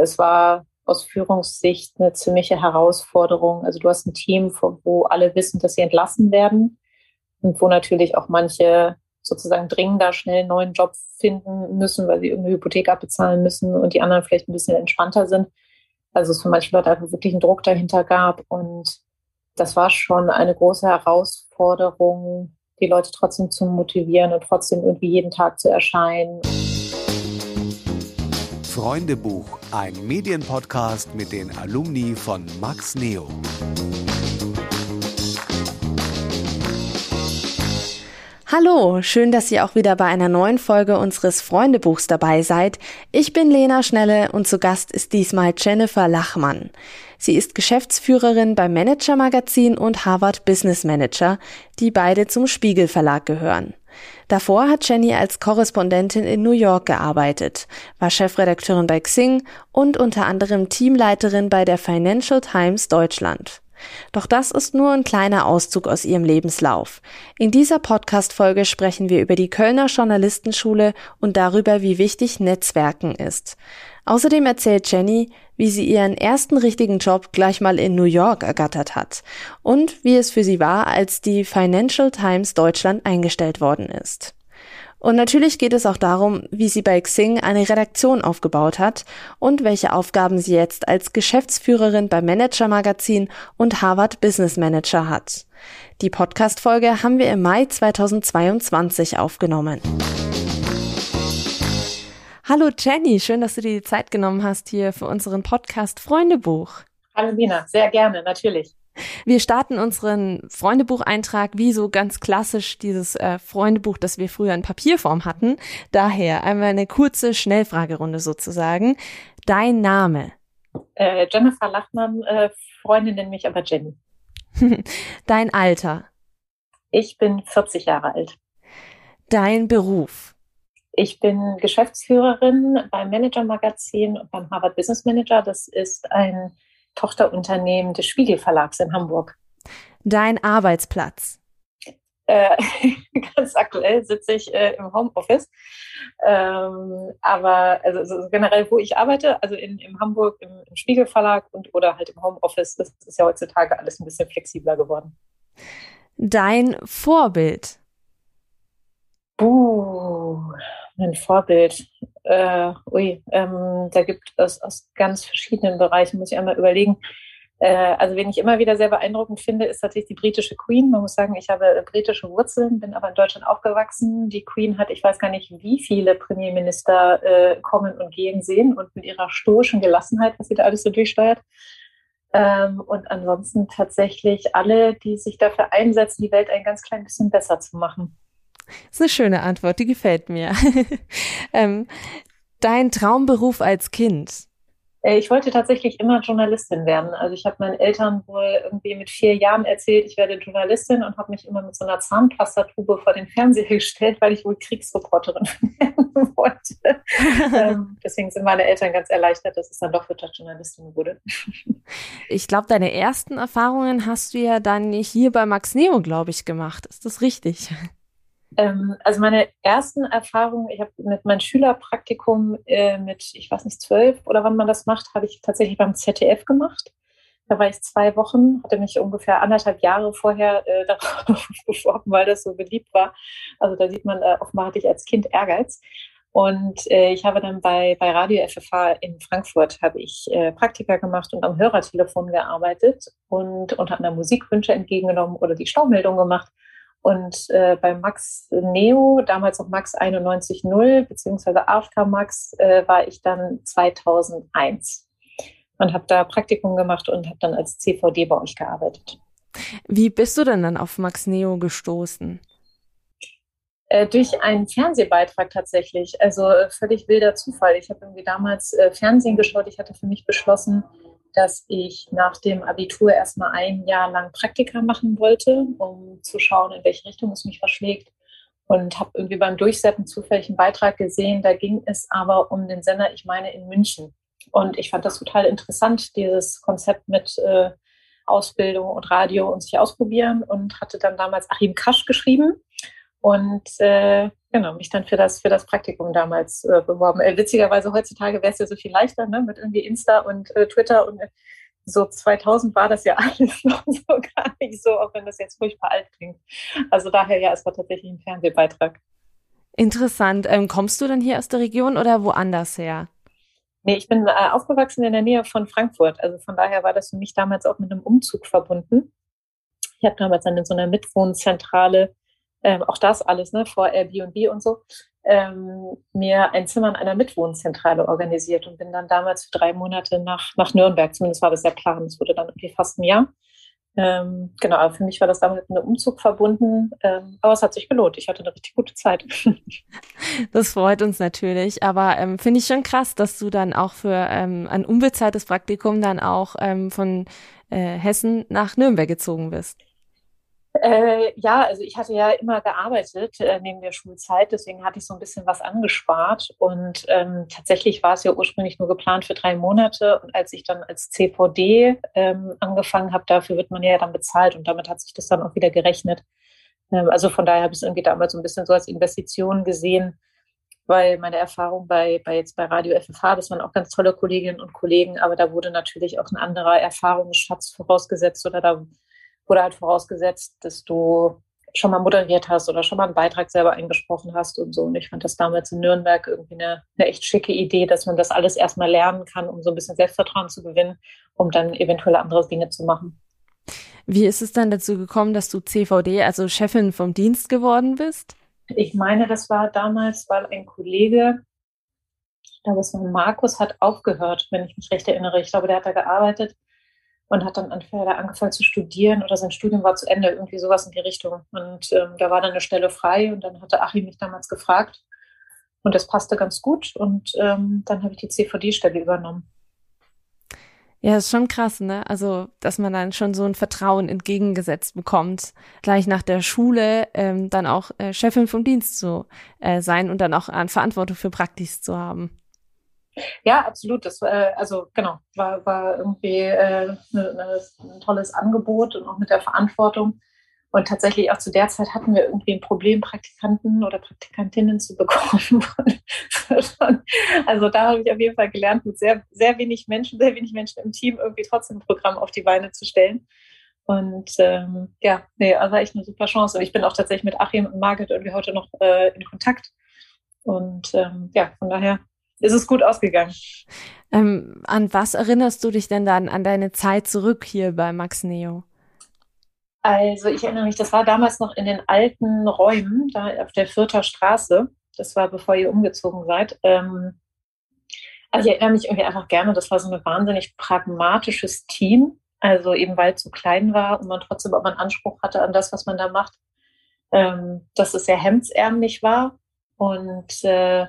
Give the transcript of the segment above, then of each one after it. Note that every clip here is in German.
Es war aus Führungssicht eine ziemliche Herausforderung. Also du hast ein Team, wo alle wissen, dass sie entlassen werden und wo natürlich auch manche sozusagen dringender schnell einen neuen Job finden müssen, weil sie irgendeine Hypothek abbezahlen müssen und die anderen vielleicht ein bisschen entspannter sind. Also es für manche Leute einfach wirklich einen Druck dahinter gab und das war schon eine große Herausforderung, die Leute trotzdem zu motivieren und trotzdem irgendwie jeden Tag zu erscheinen. Freundebuch, ein Medienpodcast mit den Alumni von Max Neo. Hallo, schön, dass ihr auch wieder bei einer neuen Folge unseres Freundebuchs dabei seid. Ich bin Lena Schnelle und zu Gast ist diesmal Jennifer Lachmann. Sie ist Geschäftsführerin beim Manager Magazin und Harvard Business Manager, die beide zum Spiegel Verlag gehören. Davor hat Jenny als Korrespondentin in New York gearbeitet, war Chefredakteurin bei Xing und unter anderem Teamleiterin bei der Financial Times Deutschland. Doch das ist nur ein kleiner Auszug aus ihrem Lebenslauf. In dieser Podcast-Folge sprechen wir über die Kölner Journalistenschule und darüber, wie wichtig Netzwerken ist. Außerdem erzählt Jenny, wie sie ihren ersten richtigen Job gleich mal in New York ergattert hat und wie es für sie war, als die Financial Times Deutschland eingestellt worden ist. Und natürlich geht es auch darum, wie sie bei Xing eine Redaktion aufgebaut hat und welche Aufgaben sie jetzt als Geschäftsführerin beim Manager Magazin und Harvard Business Manager hat. Die Podcast-Folge haben wir im Mai 2022 aufgenommen. Hallo Jenny, schön, dass du dir die Zeit genommen hast hier für unseren Podcast Freundebuch. Hallo Nina, sehr gerne, natürlich. Wir starten unseren Freundebucheintrag wie so ganz klassisch dieses äh, Freundebuch, das wir früher in Papierform hatten. Daher einmal eine kurze Schnellfragerunde sozusagen. Dein Name? Äh, Jennifer Lachmann, äh, Freundin nennt mich aber Jenny. Dein Alter? Ich bin 40 Jahre alt. Dein Beruf? Ich bin Geschäftsführerin beim Manager Magazin und beim Harvard Business Manager. Das ist ein Tochterunternehmen des Spiegel Verlags in Hamburg. Dein Arbeitsplatz? Äh, ganz aktuell sitze ich äh, im Homeoffice. Ähm, aber also, also, generell, wo ich arbeite, also in, in Hamburg im, im Spiegel Verlag und oder halt im Homeoffice, das ist ja heutzutage alles ein bisschen flexibler geworden. Dein Vorbild? Uh, mein Vorbild. Äh, ui, ähm, da gibt es aus ganz verschiedenen Bereichen, muss ich einmal überlegen. Äh, also, wen ich immer wieder sehr beeindruckend finde, ist tatsächlich die britische Queen. Man muss sagen, ich habe britische Wurzeln, bin aber in Deutschland aufgewachsen. Die Queen hat, ich weiß gar nicht, wie viele Premierminister äh, kommen und gehen sehen und mit ihrer stoischen Gelassenheit, was sie da alles so durchsteuert. Ähm, und ansonsten tatsächlich alle, die sich dafür einsetzen, die Welt ein ganz klein bisschen besser zu machen. Das ist eine schöne Antwort, die gefällt mir. ähm, dein Traumberuf als Kind? Äh, ich wollte tatsächlich immer Journalistin werden. Also ich habe meinen Eltern wohl irgendwie mit vier Jahren erzählt, ich werde Journalistin und habe mich immer mit so einer Zahnpastatube vor den Fernseher gestellt, weil ich wohl Kriegsreporterin werden wollte. ähm, deswegen sind meine Eltern ganz erleichtert, dass es dann doch Wirtschaftsjournalistin wurde. ich glaube, deine ersten Erfahrungen hast du ja dann hier bei Max Neo, glaube ich, gemacht. Ist das richtig? Ähm, also meine ersten Erfahrungen, ich habe mit meinem Schülerpraktikum äh, mit, ich weiß nicht, zwölf oder wann man das macht, habe ich tatsächlich beim ZDF gemacht. Da war ich zwei Wochen, hatte mich ungefähr anderthalb Jahre vorher äh, darauf beworben, weil das so beliebt war. Also da sieht man, äh, offenbar hatte ich als Kind Ehrgeiz. Und äh, ich habe dann bei, bei Radio FFH in Frankfurt habe ich äh, Praktika gemacht und am Hörertelefon gearbeitet und unter anderem Musikwünsche entgegengenommen oder die Staumeldung gemacht und äh, bei Max Neo, damals noch Max 91.0, beziehungsweise After Max, äh, war ich dann 2001 und habe da Praktikum gemacht und habe dann als CVD bei euch gearbeitet. Wie bist du denn dann auf Max Neo gestoßen? Äh, durch einen Fernsehbeitrag tatsächlich. Also äh, völlig wilder Zufall. Ich habe irgendwie damals äh, Fernsehen geschaut. Ich hatte für mich beschlossen, dass ich nach dem Abitur erstmal ein Jahr lang Praktika machen wollte, um zu schauen, in welche Richtung es mich verschlägt. Und habe irgendwie beim Durchsetzen zufällig einen Beitrag gesehen. Da ging es aber um den Sender, ich meine, in München. Und ich fand das total interessant, dieses Konzept mit äh, Ausbildung und Radio und sich ausprobieren. Und hatte dann damals Achim Kasch geschrieben und äh, genau, mich dann für das, für das Praktikum damals äh, beworben. Äh, witzigerweise heutzutage wäre es ja so viel leichter, ne, mit irgendwie Insta und äh, Twitter und äh, so 2000 war das ja alles noch so gar nicht so, auch wenn das jetzt furchtbar alt klingt. Also daher ja, es war tatsächlich ein Fernsehbeitrag. Interessant. Ähm, kommst du denn hier aus der Region oder woanders her? Nee, ich bin äh, aufgewachsen in der Nähe von Frankfurt. Also von daher war das für mich damals auch mit einem Umzug verbunden. Ich habe damals dann in so einer Mitwohnzentrale, ähm, auch das alles, ne, vor Airbnb und so, ähm, mir ein Zimmer in einer Mitwohnzentrale organisiert und bin dann damals für drei Monate nach, nach Nürnberg. Zumindest war das der Plan. Es wurde dann irgendwie fast ein Jahr. Ähm, genau, aber für mich war das damit mit einem Umzug verbunden. Ähm, aber es hat sich gelohnt. Ich hatte eine richtig gute Zeit. Das freut uns natürlich. Aber ähm, finde ich schon krass, dass du dann auch für ähm, ein unbezahltes Praktikum dann auch ähm, von äh, Hessen nach Nürnberg gezogen bist. Äh, ja, also ich hatte ja immer gearbeitet äh, neben der Schulzeit, deswegen hatte ich so ein bisschen was angespart. Und ähm, tatsächlich war es ja ursprünglich nur geplant für drei Monate. Und als ich dann als CVD ähm, angefangen habe, dafür wird man ja dann bezahlt und damit hat sich das dann auch wieder gerechnet. Ähm, also von daher habe ich es irgendwie damals so ein bisschen so als Investition gesehen, weil meine Erfahrung bei, bei jetzt bei Radio FFH, das waren auch ganz tolle Kolleginnen und Kollegen, aber da wurde natürlich auch ein anderer Erfahrungsschatz vorausgesetzt oder da wurde halt vorausgesetzt, dass du schon mal moderiert hast oder schon mal einen Beitrag selber eingesprochen hast und so. Und ich fand das damals in Nürnberg irgendwie eine, eine echt schicke Idee, dass man das alles erstmal lernen kann, um so ein bisschen Selbstvertrauen zu gewinnen, um dann eventuell andere Dinge zu machen. Wie ist es dann dazu gekommen, dass du CVD, also Chefin vom Dienst geworden bist? Ich meine, das war damals, weil ein Kollege, ich glaube, es war Markus, hat aufgehört, wenn ich mich recht erinnere. Ich glaube, der hat da gearbeitet und hat dann entweder angefangen zu studieren oder sein Studium war zu Ende, irgendwie sowas in die Richtung. Und ähm, da war dann eine Stelle frei und dann hatte Achim mich damals gefragt und das passte ganz gut und ähm, dann habe ich die CVD-Stelle übernommen. Ja, ist schon krass, ne? Also, dass man dann schon so ein Vertrauen entgegengesetzt bekommt, gleich nach der Schule ähm, dann auch äh, Chefin vom Dienst zu äh, sein und dann auch an Verantwortung für Praktis zu haben. Ja, absolut. Das äh, also genau, war, war irgendwie äh, ne, ne, ein tolles Angebot und auch mit der Verantwortung. Und tatsächlich auch zu der Zeit hatten wir irgendwie ein Problem, Praktikanten oder Praktikantinnen zu bekommen. also da habe ich auf jeden Fall gelernt, mit sehr, sehr wenig Menschen, sehr wenig Menschen im Team irgendwie trotzdem ein Programm auf die Beine zu stellen. Und ähm, ja, nee, also echt eine super Chance. Und ich bin auch tatsächlich mit Achim und Margit irgendwie heute noch äh, in Kontakt. Und ähm, ja, von daher ist es gut ausgegangen. Ähm, an was erinnerst du dich denn dann an deine Zeit zurück hier bei Max Neo? Also ich erinnere mich, das war damals noch in den alten Räumen, da auf der Vierter Straße. Das war bevor ihr umgezogen seid. Ähm, also ich erinnere mich irgendwie einfach gerne, das war so ein wahnsinnig pragmatisches Team. Also eben weil es so klein war und man trotzdem aber einen Anspruch hatte an das, was man da macht, ähm, dass es sehr hemdsärmlich war. Und äh,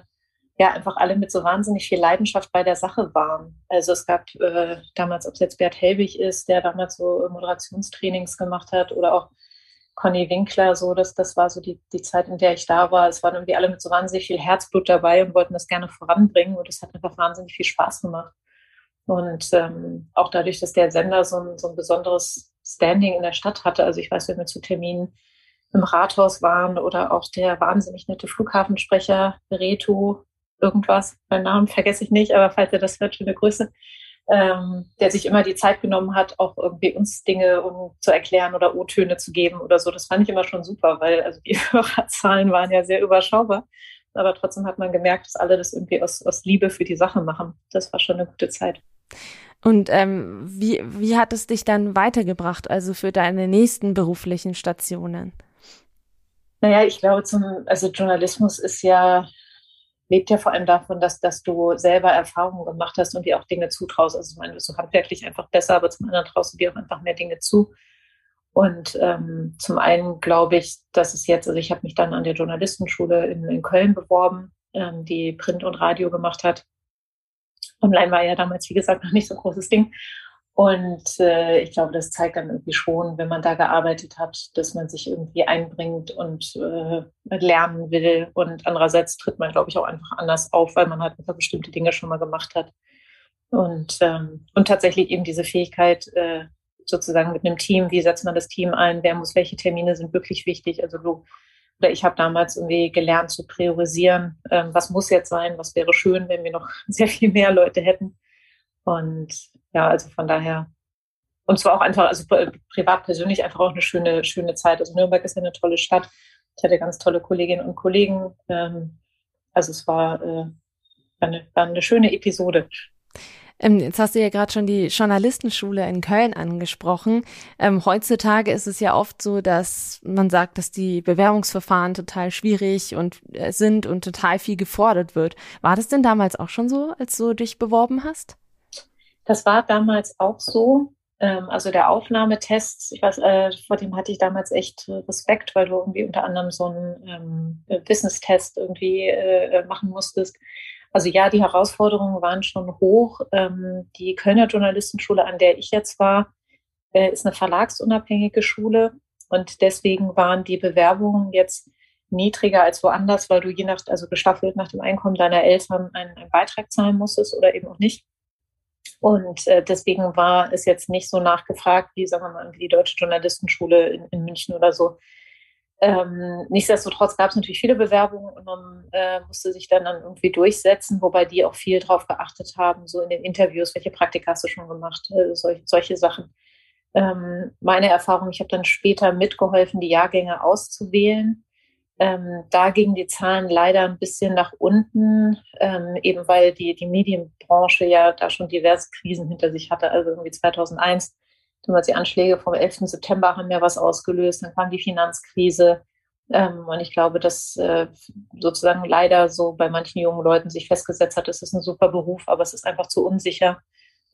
ja einfach alle mit so wahnsinnig viel Leidenschaft bei der Sache waren. Also es gab äh, damals, ob es jetzt Bert Helbig ist, der damals so Moderationstrainings gemacht hat oder auch Conny Winkler, so dass das war so die, die Zeit, in der ich da war. Es waren irgendwie alle mit so wahnsinnig viel Herzblut dabei und wollten das gerne voranbringen und es hat einfach wahnsinnig viel Spaß gemacht. Und ähm, auch dadurch, dass der Sender so ein, so ein besonderes Standing in der Stadt hatte, also ich weiß, wenn wir zu Terminen im Rathaus waren oder auch der wahnsinnig nette Flughafensprecher Reto, irgendwas, meinen Namen vergesse ich nicht, aber falls ihr das hört, schöne Grüße, ähm, der sich immer die Zeit genommen hat, auch irgendwie uns Dinge um zu erklären oder O-Töne zu geben oder so. Das fand ich immer schon super, weil also die Hörerzahlen waren ja sehr überschaubar. Aber trotzdem hat man gemerkt, dass alle das irgendwie aus, aus Liebe für die Sache machen. Das war schon eine gute Zeit. Und ähm, wie, wie hat es dich dann weitergebracht, also für deine nächsten beruflichen Stationen? Naja, ich glaube, zum, also Journalismus ist ja lebt ja vor allem davon, dass, dass du selber Erfahrungen gemacht hast und dir auch Dinge zutraust. Also ich meine, du bist so handwerklich einfach besser, aber zum anderen traust du dir auch einfach mehr Dinge zu. Und ähm, zum einen glaube ich, dass es jetzt, also ich habe mich dann an der Journalistenschule in, in Köln beworben, ähm, die Print und Radio gemacht hat. Online war ja damals, wie gesagt, noch nicht so ein großes Ding. Und äh, ich glaube, das zeigt dann irgendwie schon, wenn man da gearbeitet hat, dass man sich irgendwie einbringt und äh, lernen will. Und andererseits tritt man, glaube ich, auch einfach anders auf, weil man halt einfach bestimmte Dinge schon mal gemacht hat. Und, ähm, und tatsächlich eben diese Fähigkeit, äh, sozusagen mit einem Team, wie setzt man das Team ein, wer muss, welche Termine sind wirklich wichtig. Also du oder ich habe damals irgendwie gelernt zu priorisieren, ähm, was muss jetzt sein, was wäre schön, wenn wir noch sehr viel mehr Leute hätten. Und ja, also von daher, und zwar auch einfach, also privat persönlich einfach auch eine schöne, schöne Zeit. Also Nürnberg ist ja eine tolle Stadt. Ich hatte ganz tolle Kolleginnen und Kollegen. Ähm, also es war, äh, eine, war eine schöne Episode. Ähm, jetzt hast du ja gerade schon die Journalistenschule in Köln angesprochen. Ähm, heutzutage ist es ja oft so, dass man sagt, dass die Bewerbungsverfahren total schwierig und äh, sind und total viel gefordert wird. War das denn damals auch schon so, als du dich beworben hast? Das war damals auch so. Ähm, also der Aufnahmetest, ich weiß, äh, vor dem hatte ich damals echt Respekt, weil du irgendwie unter anderem so einen ähm, Wissenstest irgendwie äh, machen musstest. Also ja, die Herausforderungen waren schon hoch. Ähm, die Kölner Journalistenschule, an der ich jetzt war, äh, ist eine verlagsunabhängige Schule und deswegen waren die Bewerbungen jetzt niedriger als woanders, weil du je nach, also gestaffelt nach dem Einkommen deiner Eltern einen, einen Beitrag zahlen musstest oder eben auch nicht. Und äh, deswegen war es jetzt nicht so nachgefragt wie, sagen wir mal, die Deutsche Journalistenschule in, in München oder so, ähm, nichtsdestotrotz gab es natürlich viele Bewerbungen und man äh, musste sich dann, dann irgendwie durchsetzen, wobei die auch viel darauf geachtet haben, so in den Interviews, welche Praktika hast du schon gemacht, äh, solch, solche Sachen. Ähm, meine Erfahrung, ich habe dann später mitgeholfen, die Jahrgänge auszuwählen. Ähm, da gingen die Zahlen leider ein bisschen nach unten, ähm, eben weil die, die Medienbranche ja da schon diverse Krisen hinter sich hatte. Also irgendwie 2001 damals die Anschläge vom 11. September haben ja was ausgelöst, dann kam die Finanzkrise. Ähm, und ich glaube, dass äh, sozusagen leider so bei manchen jungen Leuten sich festgesetzt hat, es ist ein super Beruf, aber es ist einfach zu unsicher.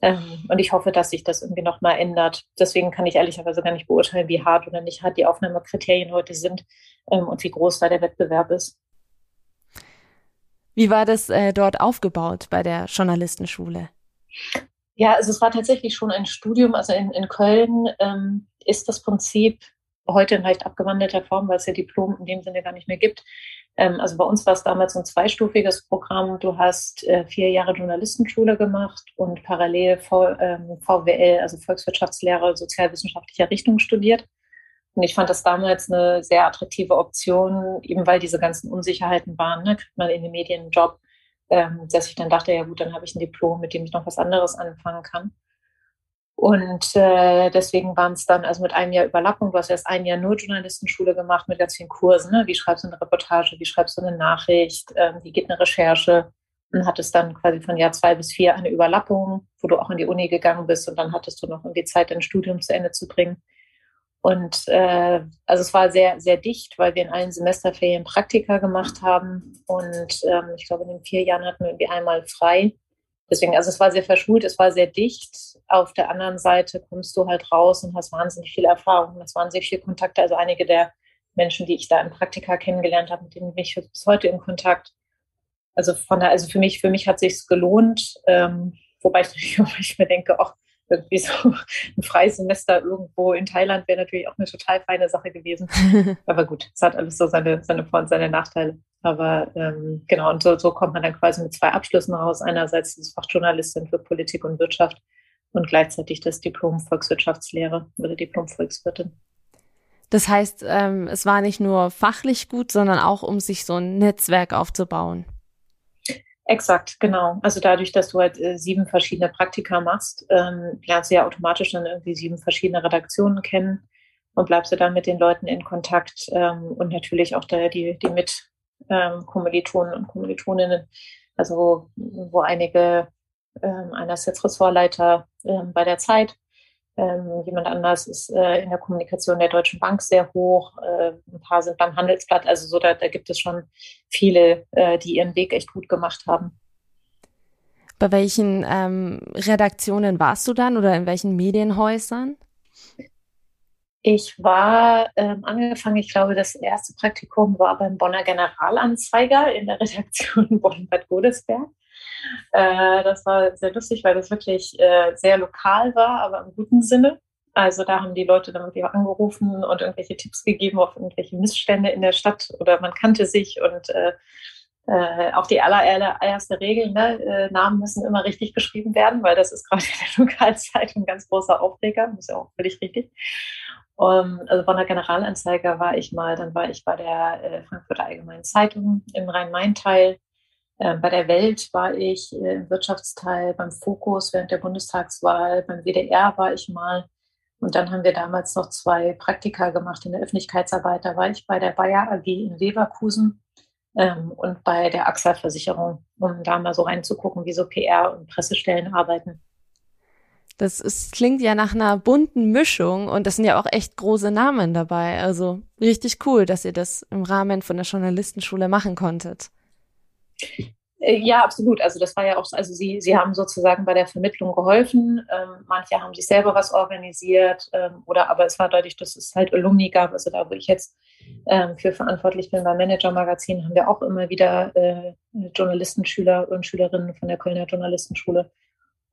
Ähm, und ich hoffe, dass sich das irgendwie nochmal ändert. Deswegen kann ich ehrlicherweise gar nicht beurteilen, wie hart oder nicht hart die Aufnahmekriterien heute sind ähm, und wie groß da der Wettbewerb ist. Wie war das äh, dort aufgebaut bei der Journalistenschule? Ja, also es war tatsächlich schon ein Studium. Also in, in Köln ähm, ist das Prinzip heute in leicht abgewandelter Form, weil es ja Diplom in dem Sinne gar nicht mehr gibt. Ähm, also bei uns war es damals ein zweistufiges Programm. Du hast äh, vier Jahre Journalistenschule gemacht und parallel v, ähm, VWL, also Volkswirtschaftslehre sozialwissenschaftlicher Richtung studiert. Und ich fand das damals eine sehr attraktive Option, eben weil diese ganzen Unsicherheiten waren. Ne? Kriegt man in den Medien einen Job? ähm, dass ich dann dachte, ja gut, dann habe ich ein Diplom, mit dem ich noch was anderes anfangen kann. Und äh, deswegen waren es dann also mit einem Jahr Überlappung. Du hast erst ein Jahr nur Journalistenschule gemacht mit ganz vielen Kursen. Ne? Wie schreibst du eine Reportage? Wie schreibst du eine Nachricht? Ähm, wie geht eine Recherche? Und hattest dann quasi von Jahr zwei bis vier eine Überlappung, wo du auch in die Uni gegangen bist und dann hattest du noch irgendwie Zeit, dein Studium zu Ende zu bringen. Und äh, also es war sehr, sehr dicht, weil wir in allen Semesterferien Praktika gemacht haben. Und ähm, ich glaube, in den vier Jahren hatten wir irgendwie einmal frei. Deswegen, also es war sehr verschult, es war sehr dicht. Auf der anderen Seite kommst du halt raus und hast wahnsinnig viel Erfahrung, hast wahnsinnig viele Kontakte. Also einige der Menschen, die ich da im Praktika kennengelernt habe, mit denen bin ich bis heute in Kontakt. Also von der, also für mich, für mich hat sich's gelohnt. Ähm, wobei ich natürlich auch manchmal denke, ach, irgendwie so ein freies Semester irgendwo in Thailand wäre natürlich auch eine total feine Sache gewesen. Aber gut, es hat alles so seine, seine Vor- und seine Nachteile. Aber ähm, genau, und so, so kommt man dann quasi mit zwei Abschlüssen raus. Einerseits das Fachjournalistin für Politik und Wirtschaft und gleichzeitig das Diplom Volkswirtschaftslehre oder Diplom Volkswirtin. Das heißt, ähm, es war nicht nur fachlich gut, sondern auch, um sich so ein Netzwerk aufzubauen. Exakt, genau. Also dadurch, dass du halt äh, sieben verschiedene Praktika machst, ähm, lernst du ja automatisch dann irgendwie sieben verschiedene Redaktionen kennen und bleibst du dann mit den Leuten in Kontakt ähm, und natürlich auch da die, die mit ähm, Kommilitonen und Kommilitoninnen, also wo einige, ähm, einer ist jetzt Ressortleiter ähm, bei der Zeit, ähm, jemand anders ist äh, in der Kommunikation der Deutschen Bank sehr hoch. Äh, ein paar sind beim Handelsblatt. Also so, da, da gibt es schon viele, äh, die ihren Weg echt gut gemacht haben. Bei welchen ähm, Redaktionen warst du dann oder in welchen Medienhäusern? Ich war ähm, angefangen, ich glaube, das erste Praktikum war beim Bonner Generalanzeiger in der Redaktion Bonn-Bad Godesberg. Äh, das war sehr lustig, weil das wirklich äh, sehr lokal war, aber im guten Sinne. Also da haben die Leute dann irgendwie angerufen und irgendwelche Tipps gegeben auf irgendwelche Missstände in der Stadt oder man kannte sich und äh, äh, auch die allererste Regel, ne, äh, Namen müssen immer richtig geschrieben werden, weil das ist gerade in der Lokalzeitung ein ganz großer Aufreger, das ist ja auch völlig richtig. Um, also von der Generalanzeiger war ich mal, dann war ich bei der äh, Frankfurter Allgemeinen Zeitung im Rhein-Main-Teil. Äh, bei der Welt war ich äh, im Wirtschaftsteil, beim Fokus während der Bundestagswahl, beim WDR war ich mal. Und dann haben wir damals noch zwei Praktika gemacht in der Öffentlichkeitsarbeit. Da war ich bei der Bayer AG in Leverkusen ähm, und bei der AXA-Versicherung, um da mal so reinzugucken, wie so PR und Pressestellen arbeiten. Das ist, klingt ja nach einer bunten Mischung und das sind ja auch echt große Namen dabei. Also richtig cool, dass ihr das im Rahmen von der Journalistenschule machen konntet. Ja, absolut. Also das war ja auch, also Sie, Sie haben sozusagen bei der Vermittlung geholfen. Ähm, manche haben sich selber was organisiert ähm, oder aber es war deutlich, dass es halt Alumni gab. Also da, wo ich jetzt ähm, für verantwortlich bin beim Manager Magazin, haben wir auch immer wieder äh, Journalistenschüler und Schülerinnen von der Kölner Journalistenschule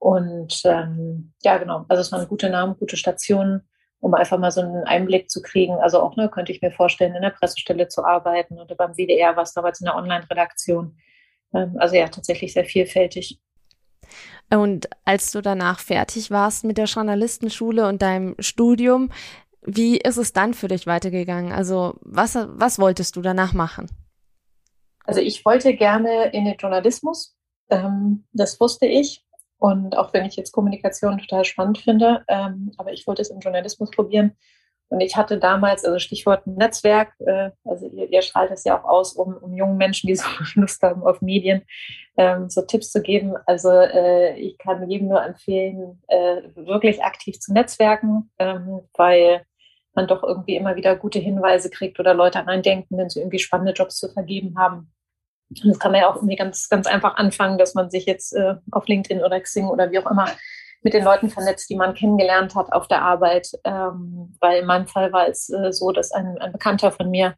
und ähm, ja, genau, also es waren gute Namen, gute Stationen, um einfach mal so einen Einblick zu kriegen. Also auch, ne, könnte ich mir vorstellen, in der Pressestelle zu arbeiten oder beim WDR war es damals in der Online-Redaktion. Ähm, also ja, tatsächlich sehr vielfältig. Und als du danach fertig warst mit der Journalistenschule und deinem Studium, wie ist es dann für dich weitergegangen? Also was, was wolltest du danach machen? Also ich wollte gerne in den Journalismus. Ähm, das wusste ich. Und auch wenn ich jetzt Kommunikation total spannend finde, ähm, aber ich wollte es im Journalismus probieren. Und ich hatte damals, also Stichwort Netzwerk, äh, also ihr, ihr strahlt es ja auch aus, um, um jungen Menschen, die so Lust haben auf Medien, ähm, so Tipps zu geben. Also äh, ich kann jedem nur empfehlen, äh, wirklich aktiv zu netzwerken, ähm, weil man doch irgendwie immer wieder gute Hinweise kriegt oder Leute reindenken, wenn sie irgendwie spannende Jobs zu vergeben haben. Das kann man ja auch irgendwie ganz, ganz einfach anfangen, dass man sich jetzt äh, auf LinkedIn oder Xing oder wie auch immer mit den Leuten vernetzt, die man kennengelernt hat auf der Arbeit. Ähm, weil in meinem Fall war es äh, so, dass ein, ein Bekannter von mir,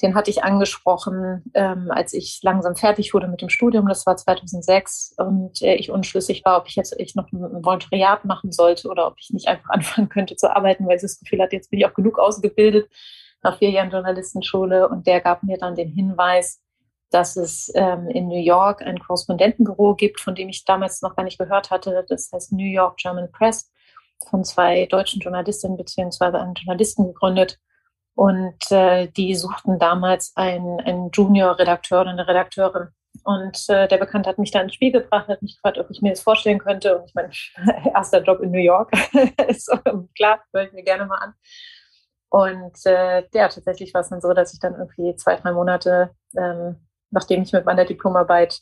den hatte ich angesprochen, ähm, als ich langsam fertig wurde mit dem Studium. Das war 2006 und äh, ich unschlüssig war, ob ich jetzt ich noch ein Volontariat machen sollte oder ob ich nicht einfach anfangen könnte zu arbeiten, weil ich das Gefühl hatte, jetzt bin ich auch genug ausgebildet nach vier Jahren Journalistenschule. Und der gab mir dann den Hinweis, dass es ähm, in New York ein Korrespondentenbüro gibt, von dem ich damals noch gar nicht gehört hatte. Das heißt New York German Press, von zwei deutschen Journalistinnen beziehungsweise einem Journalisten gegründet. Und äh, die suchten damals einen, einen Junior-Redakteur oder eine Redakteurin. Und äh, der Bekannte hat mich da ins Spiel gebracht, hat mich gefragt, ob ich mir das vorstellen könnte. Und ich meine, erster Job in New York ist klar, höre ich mir gerne mal an. Und äh, ja, tatsächlich war es dann so, dass ich dann irgendwie zwei, drei Monate ähm, nachdem ich mit meiner Diplomarbeit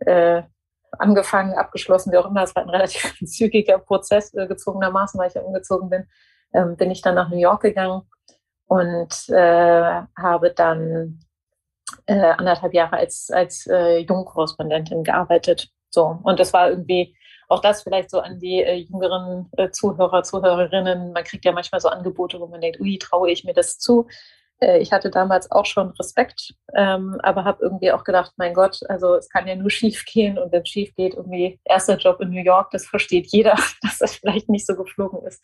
äh, angefangen, abgeschlossen, wie auch immer, es war ein relativ zügiger Prozess, äh, gezwungenermaßen, weil ich ja umgezogen bin, ähm, bin ich dann nach New York gegangen und äh, habe dann äh, anderthalb Jahre als, als äh, Jungkorrespondentin gearbeitet. So, und das war irgendwie auch das vielleicht so an die äh, jüngeren äh, Zuhörer, Zuhörerinnen. Man kriegt ja manchmal so Angebote, wo man denkt, ui, traue ich mir das zu? Äh, ich hatte damals auch schon Respekt, ähm, aber habe irgendwie auch gedacht, mein Gott, also es kann ja nur schief gehen und wenn es schief geht, irgendwie erster Job in New York, das versteht jeder, dass das vielleicht nicht so geflogen ist.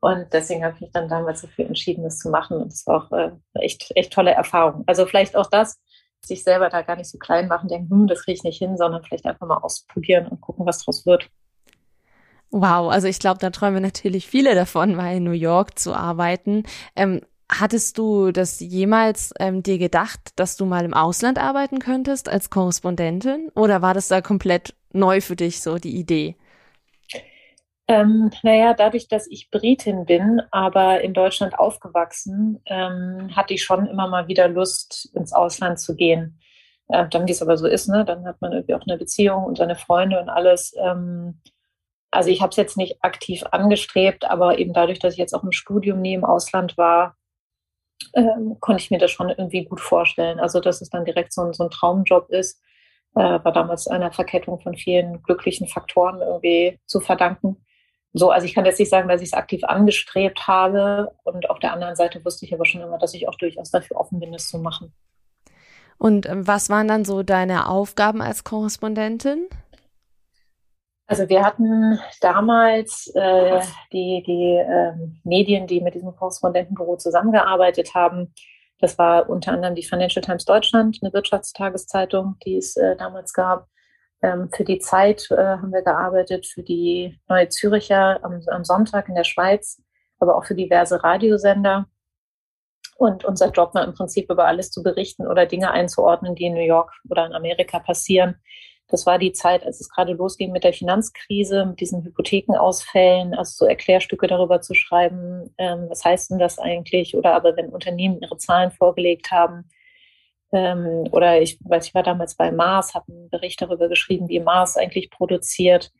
Und deswegen habe ich mich dann damals dafür entschieden, das zu machen. Und es war auch äh, echt, echt tolle Erfahrung. Also vielleicht auch das, sich selber da gar nicht so klein machen, denken, hm, das kriege ich nicht hin, sondern vielleicht einfach mal ausprobieren und gucken, was draus wird. Wow, also ich glaube, da träumen natürlich viele davon, mal in New York zu arbeiten. Ähm, Hattest du das jemals ähm, dir gedacht, dass du mal im Ausland arbeiten könntest als Korrespondentin? Oder war das da komplett neu für dich, so die Idee? Ähm, naja, dadurch, dass ich Britin bin, aber in Deutschland aufgewachsen, ähm, hatte ich schon immer mal wieder Lust, ins Ausland zu gehen. Äh, dann, wie es aber so ist, ne? dann hat man irgendwie auch eine Beziehung und seine Freunde und alles. Ähm, also ich habe es jetzt nicht aktiv angestrebt, aber eben dadurch, dass ich jetzt auch im Studium nie im Ausland war, ähm, konnte ich mir das schon irgendwie gut vorstellen. Also, dass es dann direkt so ein, so ein Traumjob ist, äh, war damals einer Verkettung von vielen glücklichen Faktoren irgendwie zu verdanken. So, also ich kann jetzt nicht sagen, dass ich es aktiv angestrebt habe. Und auf der anderen Seite wusste ich aber schon immer, dass ich auch durchaus dafür offen bin, das zu machen. Und ähm, was waren dann so deine Aufgaben als Korrespondentin? Also wir hatten damals äh, die, die äh, Medien, die mit diesem Korrespondentenbüro zusammengearbeitet haben. Das war unter anderem die Financial Times Deutschland, eine Wirtschaftstageszeitung, die es äh, damals gab. Ähm, für die Zeit äh, haben wir gearbeitet, für die Neue Züricher am, am Sonntag in der Schweiz aber auch für diverse Radiosender. Und unser Job war im Prinzip über alles zu berichten oder Dinge einzuordnen, die in New York oder in Amerika passieren. Das war die Zeit, als es gerade losging mit der Finanzkrise, mit diesen Hypothekenausfällen, also so Erklärstücke darüber zu schreiben, ähm, was heißt denn das eigentlich? Oder aber wenn Unternehmen ihre Zahlen vorgelegt haben, ähm, oder ich weiß, ich war damals bei Mars, habe einen Bericht darüber geschrieben, wie Mars eigentlich produziert.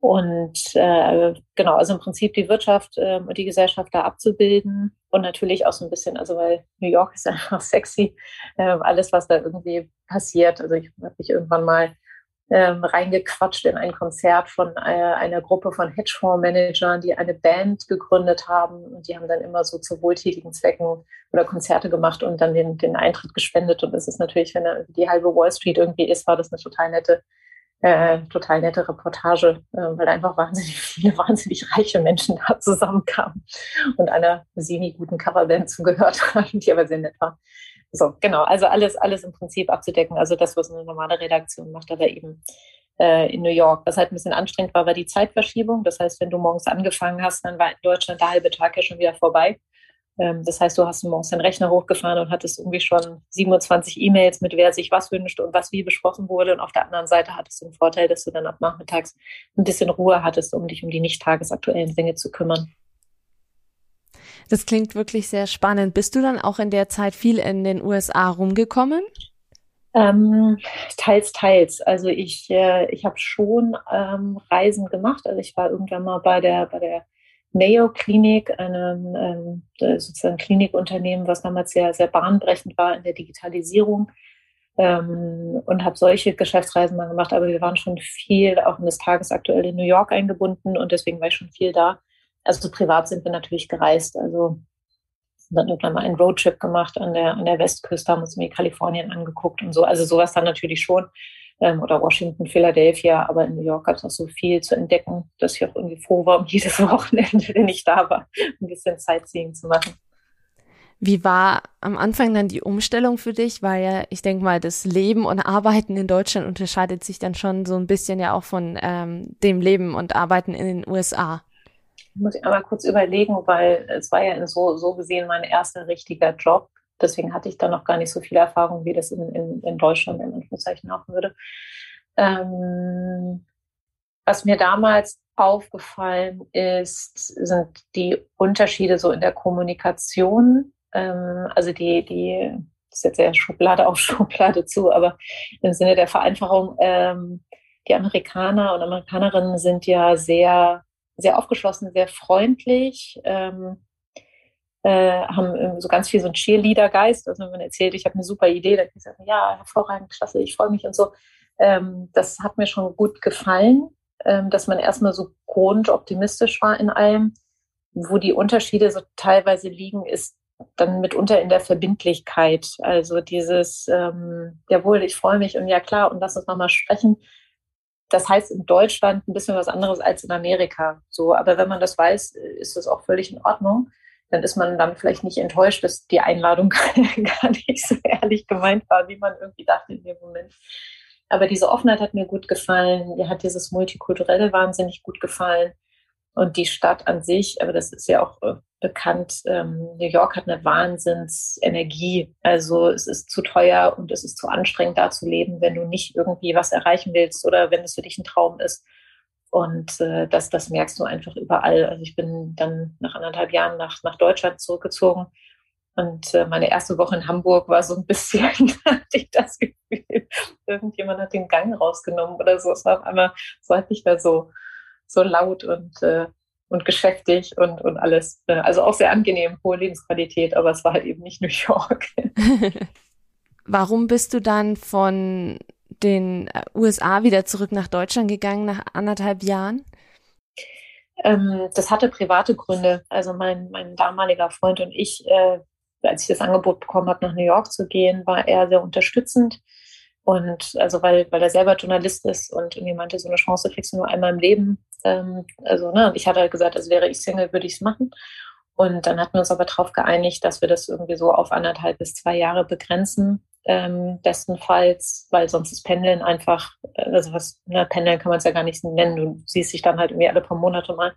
Und äh, genau, also im Prinzip die Wirtschaft äh, und die Gesellschaft da abzubilden und natürlich auch so ein bisschen, also weil New York ist einfach sexy, äh, alles, was da irgendwie passiert. Also ich habe mich irgendwann mal ähm, reingequatscht in ein Konzert von äh, einer Gruppe von Hedgefondsmanagern, die eine Band gegründet haben und die haben dann immer so zu wohltätigen Zwecken oder Konzerte gemacht und dann den, den Eintritt gespendet. Und das ist natürlich, wenn die halbe Wall Street irgendwie ist, war das eine total nette äh, total nette Reportage, äh, weil einfach wahnsinnig viele wahnsinnig reiche Menschen da zusammenkamen und einer semi-guten Coverband zugehört haben, die aber sehr nett war. So, genau, also alles, alles im Prinzip abzudecken. Also das, was eine normale Redaktion macht, aber eben äh, in New York. Was halt ein bisschen anstrengend war, war die Zeitverschiebung. Das heißt, wenn du morgens angefangen hast, dann war in Deutschland der halbe Tag ja schon wieder vorbei. Ähm, das heißt, du hast morgens den Rechner hochgefahren und hattest irgendwie schon 27 E-Mails mit wer sich was wünscht und was wie besprochen wurde. Und auf der anderen Seite hattest du den Vorteil, dass du dann ab nachmittags ein bisschen Ruhe hattest, um dich um die nicht tagesaktuellen Dinge zu kümmern. Das klingt wirklich sehr spannend. Bist du dann auch in der Zeit viel in den USA rumgekommen? Ähm, teils, teils. Also ich, äh, ich habe schon ähm, Reisen gemacht. Also ich war irgendwann mal bei der, bei der Mayo Klinik, einem ähm, sozusagen Klinikunternehmen, was damals sehr, sehr bahnbrechend war in der Digitalisierung. Ähm, und habe solche Geschäftsreisen mal gemacht, aber wir waren schon viel auch in das Tagesaktuelle in New York eingebunden und deswegen war ich schon viel da. Also privat sind wir natürlich gereist. Also dann irgendwann mal einen Roadtrip gemacht an der, an der Westküste, haben uns mir Kalifornien angeguckt und so. Also sowas dann natürlich schon ähm, oder Washington, Philadelphia, aber in New York gab es auch so viel zu entdecken, dass ich auch irgendwie froh war um jedes Wochenende, wenn ich da war, ein bisschen Sightseeing zu machen. Wie war am Anfang dann die Umstellung für dich? Weil ja, ich denke mal, das Leben und Arbeiten in Deutschland unterscheidet sich dann schon so ein bisschen ja auch von ähm, dem Leben und Arbeiten in den USA. Muss ich einmal kurz überlegen, weil es war ja so, so gesehen mein erster richtiger Job Deswegen hatte ich da noch gar nicht so viel Erfahrung, wie das in, in, in Deutschland in Anführungszeichen auch würde. Ähm, was mir damals aufgefallen ist, sind die Unterschiede so in der Kommunikation. Ähm, also die, die, das ist jetzt sehr Schublade auf Schublade zu, aber im Sinne der Vereinfachung, ähm, die Amerikaner und Amerikanerinnen sind ja sehr, sehr aufgeschlossen, sehr freundlich. Ähm, äh, haben so ganz viel so einen Cheerleader-Geist. Also wenn man erzählt, ich habe eine super Idee, dann gesagt, ja, hervorragend, klasse, ich freue mich und so. Ähm, das hat mir schon gut gefallen, ähm, dass man erstmal so grundoptimistisch war in allem. Wo die Unterschiede so teilweise liegen, ist dann mitunter in der Verbindlichkeit. Also dieses, ähm, jawohl, ich freue mich und ja klar, und lass uns nochmal sprechen. Das heißt in Deutschland ein bisschen was anderes als in Amerika. So, aber wenn man das weiß, ist das auch völlig in Ordnung dann ist man dann vielleicht nicht enttäuscht, dass die Einladung gar nicht so ehrlich gemeint war, wie man irgendwie dachte in dem Moment. Aber diese Offenheit hat mir gut gefallen. Mir hat dieses Multikulturelle wahnsinnig gut gefallen. Und die Stadt an sich, aber das ist ja auch äh, bekannt, ähm, New York hat eine Wahnsinnsenergie. Also es ist zu teuer und es ist zu anstrengend, da zu leben, wenn du nicht irgendwie was erreichen willst oder wenn es für dich ein Traum ist. Und äh, das, das merkst du einfach überall. Also ich bin dann nach anderthalb Jahren nach, nach Deutschland zurückgezogen. Und äh, meine erste Woche in Hamburg war so ein bisschen, hatte ich das Gefühl, irgendjemand hat den Gang rausgenommen oder so. Es war auf einmal, so hatte ich da so, so laut und, äh, und geschäftig und, und alles. Äh, also auch sehr angenehm, hohe Lebensqualität, aber es war halt eben nicht New York. Warum bist du dann von den äh, USA wieder zurück nach Deutschland gegangen nach anderthalb Jahren? Ähm, das hatte private Gründe. Also mein, mein damaliger Freund und ich, äh, als ich das Angebot bekommen habe, nach New York zu gehen, war er sehr unterstützend. Und also weil, weil er selber Journalist ist und irgendwie meinte, so eine Chance kriegst du nur einmal im Leben. Ähm, also, ne, ich hatte halt gesagt, als wäre ich Single, würde ich es machen. Und dann hatten wir uns aber darauf geeinigt, dass wir das irgendwie so auf anderthalb bis zwei Jahre begrenzen ähm, bestenfalls, weil sonst ist Pendeln einfach, also was, ne, Pendeln kann man es ja gar nicht nennen, du siehst dich dann halt irgendwie alle paar Monate mal.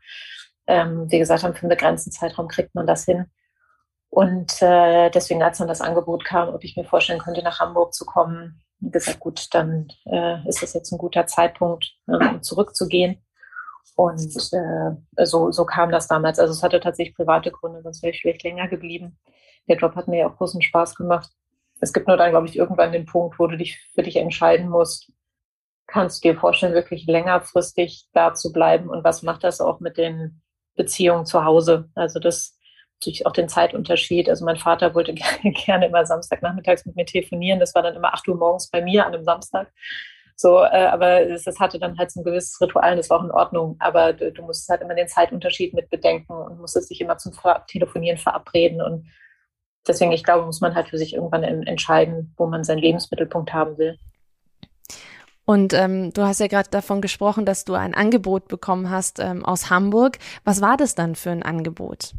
ähm, wie gesagt haben, für einen begrenzten Zeitraum kriegt man das hin. Und äh, deswegen, als dann das Angebot kam, ob ich mir vorstellen könnte, nach Hamburg zu kommen, gesagt, gut, dann äh, ist das jetzt ein guter Zeitpunkt, ähm, um zurückzugehen. Und äh, so, so kam das damals. Also es hatte tatsächlich private Gründe, sonst wäre ich vielleicht länger geblieben. Der Job hat mir ja auch großen Spaß gemacht. Es gibt nur dann, glaube ich, irgendwann den Punkt, wo du dich für dich entscheiden musst, kannst du dir vorstellen, wirklich längerfristig da zu bleiben und was macht das auch mit den Beziehungen zu Hause? Also das natürlich auch den Zeitunterschied. Also mein Vater wollte gerne immer Samstagnachmittags mit mir telefonieren. Das war dann immer 8 Uhr morgens bei mir an einem Samstag. So, äh, aber das, das, hatte dann halt so ein gewisses Ritual und das war auch in Ordnung. Aber du, du musst halt immer den Zeitunterschied mit bedenken und musstest dich immer zum Telefonieren verabreden. Und deswegen, ich glaube, muss man halt für sich irgendwann entscheiden, wo man seinen Lebensmittelpunkt haben will. Und ähm, du hast ja gerade davon gesprochen, dass du ein Angebot bekommen hast ähm, aus Hamburg. Was war das dann für ein Angebot?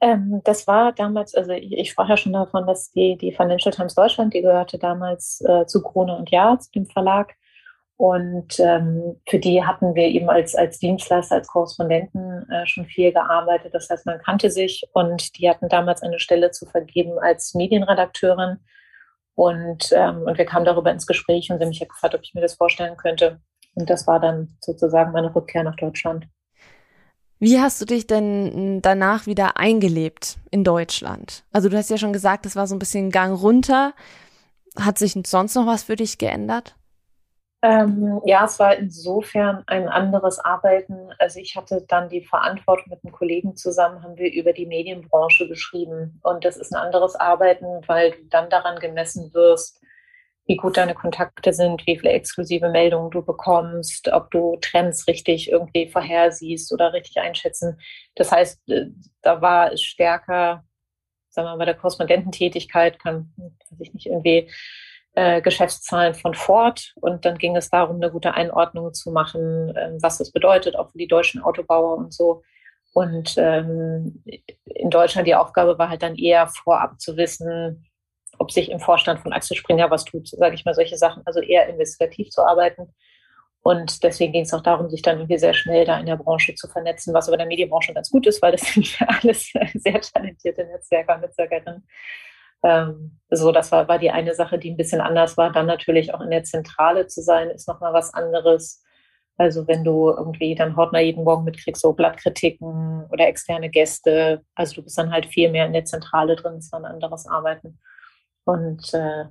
Ähm, das war damals, also ich, ich, sprach ja schon davon, dass die, die Financial Times Deutschland, die gehörte damals äh, zu Krone und Ja, zu dem Verlag. Und ähm, für die hatten wir eben als, als Dienstleister, als Korrespondenten äh, schon viel gearbeitet. Das heißt, man kannte sich und die hatten damals eine Stelle zu vergeben als Medienredakteurin. Und, ähm, und wir kamen darüber ins Gespräch und sie haben mich ja gefragt, ob ich mir das vorstellen könnte. Und das war dann sozusagen meine Rückkehr nach Deutschland. Wie hast du dich denn danach wieder eingelebt in Deutschland? Also du hast ja schon gesagt, es war so ein bisschen Gang runter. Hat sich sonst noch was für dich geändert? Ähm, ja, es war insofern ein anderes Arbeiten. Also ich hatte dann die Verantwortung mit einem Kollegen zusammen, haben wir über die Medienbranche geschrieben. Und das ist ein anderes Arbeiten, weil du dann daran gemessen wirst, wie gut deine Kontakte sind, wie viele exklusive Meldungen du bekommst, ob du Trends richtig irgendwie vorhersiehst oder richtig einschätzen. Das heißt, äh, da war es stärker, sagen wir mal, bei der Korrespondententätigkeit kann, weiß ich nicht, irgendwie äh, Geschäftszahlen von Ford und dann ging es darum, eine gute Einordnung zu machen, äh, was das bedeutet, auch für die deutschen Autobauer und so. Und ähm, in Deutschland die Aufgabe war halt dann eher vorab zu wissen, ob sich im Vorstand von Axel Springer was tut, sage ich mal, solche Sachen, also eher investigativ zu arbeiten. Und deswegen ging es auch darum, sich dann irgendwie sehr schnell da in der Branche zu vernetzen, was aber in der Medienbranche ganz gut ist, weil das sind ja alles sehr talentierte Netzwerker, Netzwerkerinnen. Ähm, so, das war, war die eine Sache, die ein bisschen anders war. Dann natürlich auch in der Zentrale zu sein, ist nochmal was anderes. Also wenn du irgendwie dann Hortner jeden Morgen mitkriegst, so Blattkritiken oder externe Gäste, also du bist dann halt viel mehr in der Zentrale drin, es war ein anderes Arbeiten. Und äh,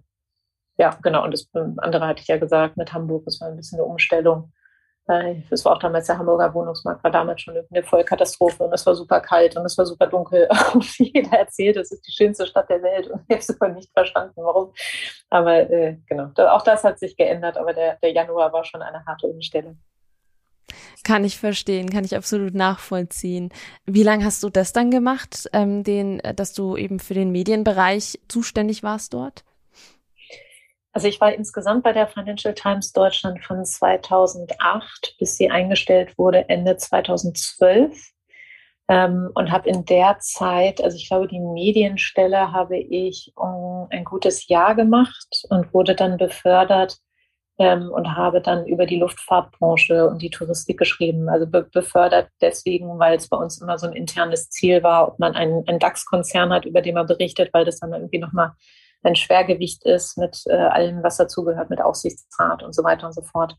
ja, genau, und das andere hatte ich ja gesagt mit Hamburg, das war ein bisschen eine Umstellung. Es war auch damals der Hamburger Wohnungsmarkt, war damals schon eine Vollkatastrophe und es war super kalt und es war super dunkel. Und jeder erzählt, es ist die schönste Stadt der Welt und ich habe es aber nicht verstanden, warum. Aber äh, genau, auch das hat sich geändert, aber der, der Januar war schon eine harte Umstellung. Kann ich verstehen, kann ich absolut nachvollziehen. Wie lange hast du das dann gemacht, ähm, den, äh, dass du eben für den Medienbereich zuständig warst dort? Also ich war insgesamt bei der Financial Times Deutschland von 2008, bis sie eingestellt wurde, Ende 2012. Ähm, und habe in der Zeit, also ich glaube, die Medienstelle habe ich um ein gutes Jahr gemacht und wurde dann befördert ähm, und habe dann über die Luftfahrtbranche und die Touristik geschrieben. Also be befördert deswegen, weil es bei uns immer so ein internes Ziel war, ob man einen, einen DAX-Konzern hat, über den man berichtet, weil das dann irgendwie nochmal ein Schwergewicht ist mit äh, allem, was dazugehört, mit Aufsichtsrat und so weiter und so fort.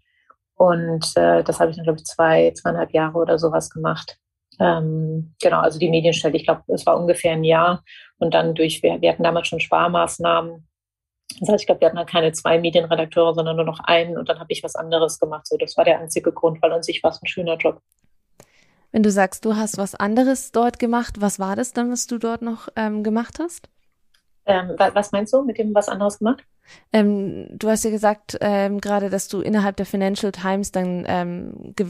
Und äh, das habe ich dann, glaube ich, zwei, zweieinhalb Jahre oder sowas gemacht. Ähm, genau, also die Medienstelle, ich glaube, es war ungefähr ein Jahr. Und dann durch, wir, wir hatten damals schon Sparmaßnahmen. Das heißt, ich glaube, wir hatten dann keine zwei Medienredakteure, sondern nur noch einen. Und dann habe ich was anderes gemacht. So, das war der einzige Grund, weil an sich war es ein schöner Job. Wenn du sagst, du hast was anderes dort gemacht, was war das dann, was du dort noch ähm, gemacht hast? Ähm, was meinst du mit dem was anderes gemacht? Ähm, du hast ja gesagt ähm, gerade, dass du innerhalb der Financial Times dann ähm, ge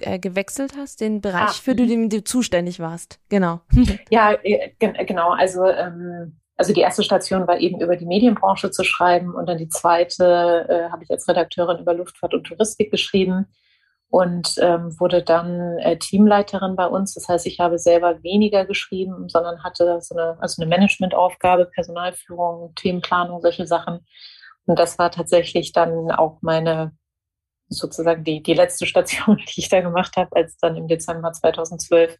äh, gewechselt hast, den Bereich, ah, für mhm. den du zuständig warst. Genau. Ja, äh, genau. Also ähm, also die erste Station war eben über die Medienbranche zu schreiben und dann die zweite äh, habe ich als Redakteurin über Luftfahrt und Touristik geschrieben und ähm, wurde dann äh, Teamleiterin bei uns. Das heißt, ich habe selber weniger geschrieben, sondern hatte so eine, also eine Managementaufgabe, Personalführung, Themenplanung, solche Sachen. Und das war tatsächlich dann auch meine sozusagen die, die letzte Station, die ich da gemacht habe, als dann im Dezember 2012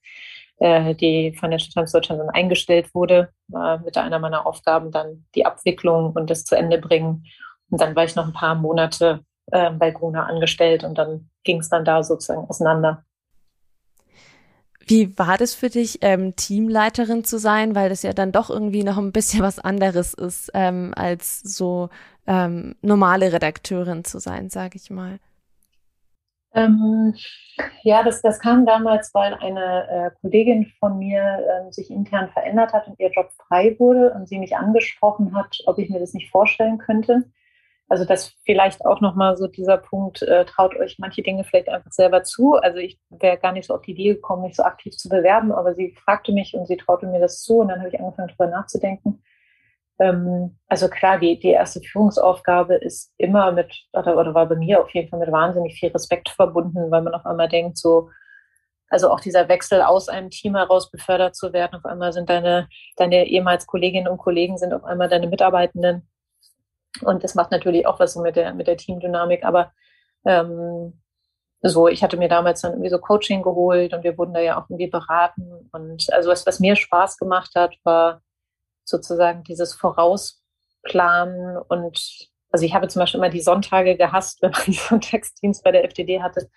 äh, die Financial Times Deutschland dann eingestellt wurde, war mit einer meiner Aufgaben dann die Abwicklung und das zu Ende bringen. Und dann war ich noch ein paar Monate äh, bei Gruner angestellt und dann ging es dann da sozusagen auseinander. Wie war das für dich, ähm, Teamleiterin zu sein, weil das ja dann doch irgendwie noch ein bisschen was anderes ist, ähm, als so ähm, normale Redakteurin zu sein, sage ich mal? Ähm, ja, das, das kam damals, weil eine äh, Kollegin von mir äh, sich intern verändert hat und ihr Job frei wurde und sie mich angesprochen hat, ob ich mir das nicht vorstellen könnte. Also das vielleicht auch nochmal so dieser Punkt, äh, traut euch manche Dinge vielleicht einfach selber zu. Also ich wäre gar nicht so auf die Idee gekommen, mich so aktiv zu bewerben, aber sie fragte mich und sie traute mir das zu und dann habe ich angefangen, darüber nachzudenken. Ähm, also klar, die, die erste Führungsaufgabe ist immer mit, oder, oder war bei mir auf jeden Fall mit wahnsinnig viel Respekt verbunden, weil man auf einmal denkt, so, also auch dieser Wechsel aus einem Team heraus befördert zu werden, auf einmal sind deine, deine ehemals Kolleginnen und Kollegen sind auf einmal deine Mitarbeitenden und das macht natürlich auch was so mit der, mit der Teamdynamik. Aber ähm, so, ich hatte mir damals dann irgendwie so Coaching geholt und wir wurden da ja auch irgendwie beraten. Und also was, was mir Spaß gemacht hat, war sozusagen dieses Vorausplanen und also ich habe zum Beispiel immer die Sonntage gehasst, wenn man die Sonntagsdienst bei der FDD hatte,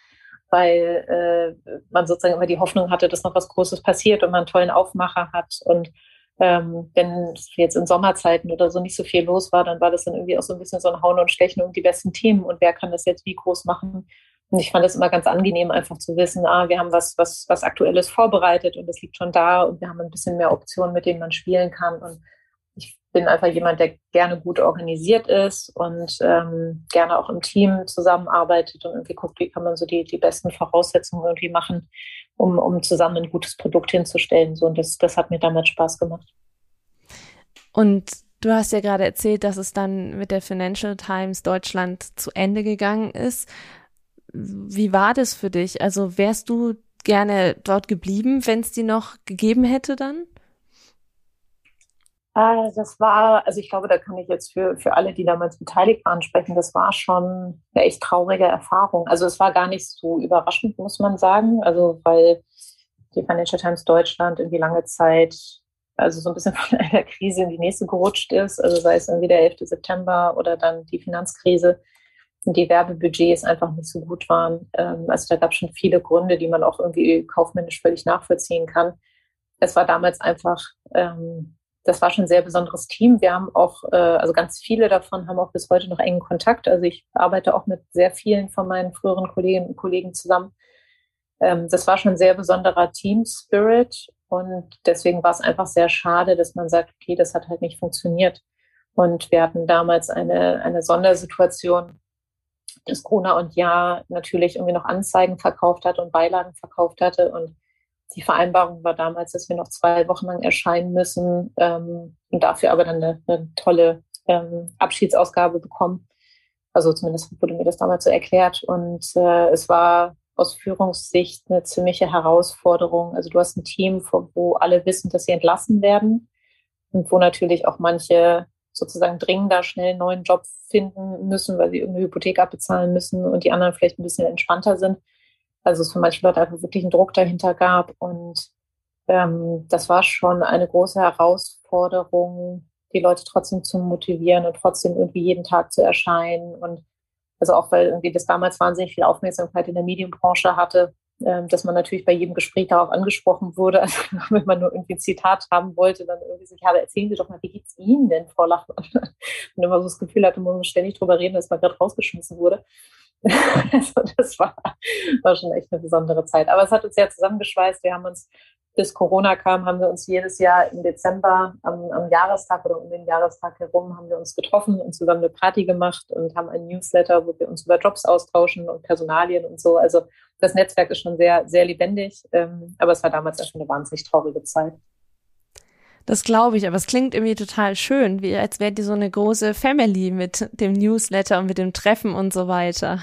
weil äh, man sozusagen immer die Hoffnung hatte, dass noch was Großes passiert und man einen tollen Aufmacher hat und ähm, wenn jetzt in Sommerzeiten oder so nicht so viel los war, dann war das dann irgendwie auch so ein bisschen so ein Hauen und Stechen um die besten Themen und wer kann das jetzt wie groß machen. Und ich fand es immer ganz angenehm, einfach zu wissen, ah, wir haben was, was, was Aktuelles vorbereitet und es liegt schon da und wir haben ein bisschen mehr Optionen, mit denen man spielen kann. Und ich bin einfach jemand, der gerne gut organisiert ist und ähm, gerne auch im Team zusammenarbeitet und irgendwie guckt, wie kann man so die, die besten Voraussetzungen irgendwie machen, um, um zusammen ein gutes Produkt hinzustellen. So, und das, das hat mir damals Spaß gemacht. Und du hast ja gerade erzählt, dass es dann mit der Financial Times Deutschland zu Ende gegangen ist. Wie war das für dich? Also wärst du gerne dort geblieben, wenn es die noch gegeben hätte dann? Äh, das war, also ich glaube, da kann ich jetzt für, für alle, die damals beteiligt waren, sprechen. Das war schon eine echt traurige Erfahrung. Also es war gar nicht so überraschend, muss man sagen. Also weil die Financial Times Deutschland irgendwie lange Zeit, also so ein bisschen von einer Krise in die nächste gerutscht ist. Also sei es irgendwie der 11. September oder dann die Finanzkrise die Werbebudgets einfach nicht so gut waren. Ähm, also da gab es schon viele Gründe, die man auch irgendwie kaufmännisch völlig nachvollziehen kann. Es war damals einfach ähm, das war schon ein sehr besonderes Team. Wir haben auch, äh, also ganz viele davon haben auch bis heute noch engen Kontakt. Also ich arbeite auch mit sehr vielen von meinen früheren Kolleginnen und Kollegen zusammen. Ähm, das war schon ein sehr besonderer Team Spirit und deswegen war es einfach sehr schade, dass man sagt, okay, das hat halt nicht funktioniert. Und wir hatten damals eine, eine Sondersituation, dass Corona und Ja natürlich irgendwie noch Anzeigen verkauft hat und Beilagen verkauft hatte und die Vereinbarung war damals, dass wir noch zwei Wochen lang erscheinen müssen ähm, und dafür aber dann eine, eine tolle ähm, Abschiedsausgabe bekommen. Also zumindest wurde mir das damals so erklärt. Und äh, es war aus Führungssicht eine ziemliche Herausforderung. Also du hast ein Team, wo alle wissen, dass sie entlassen werden und wo natürlich auch manche sozusagen dringender schnell einen neuen Job finden müssen, weil sie irgendeine Hypothek abbezahlen müssen und die anderen vielleicht ein bisschen entspannter sind. Also es für manche Leute einfach wirklich einen Druck dahinter gab. Und ähm, das war schon eine große Herausforderung, die Leute trotzdem zu motivieren und trotzdem irgendwie jeden Tag zu erscheinen. Und also auch weil irgendwie das damals wahnsinnig viel Aufmerksamkeit in der Medienbranche hatte, dass man natürlich bei jedem Gespräch darauf angesprochen wurde. Also wenn man nur irgendwie ein Zitat haben wollte, dann irgendwie sich, ja, erzählen Sie doch mal, wie geht's Ihnen denn, Frau Lachmann? Und immer so das Gefühl hatte, man muss ständig drüber reden, dass man gerade rausgeschmissen wurde. also das war, war schon echt eine besondere Zeit. Aber es hat uns sehr zusammengeschweißt. Wir haben uns, bis Corona kam, haben wir uns jedes Jahr im Dezember am, am Jahrestag oder um den Jahrestag herum haben wir uns getroffen und zusammen eine Party gemacht und haben ein Newsletter, wo wir uns über Jobs austauschen und Personalien und so. Also das Netzwerk ist schon sehr, sehr lebendig. Ähm, aber es war damals ja schon eine wahnsinnig traurige Zeit. Das glaube ich, aber es klingt irgendwie total schön, wie als wäre die so eine große Family mit dem Newsletter und mit dem Treffen und so weiter.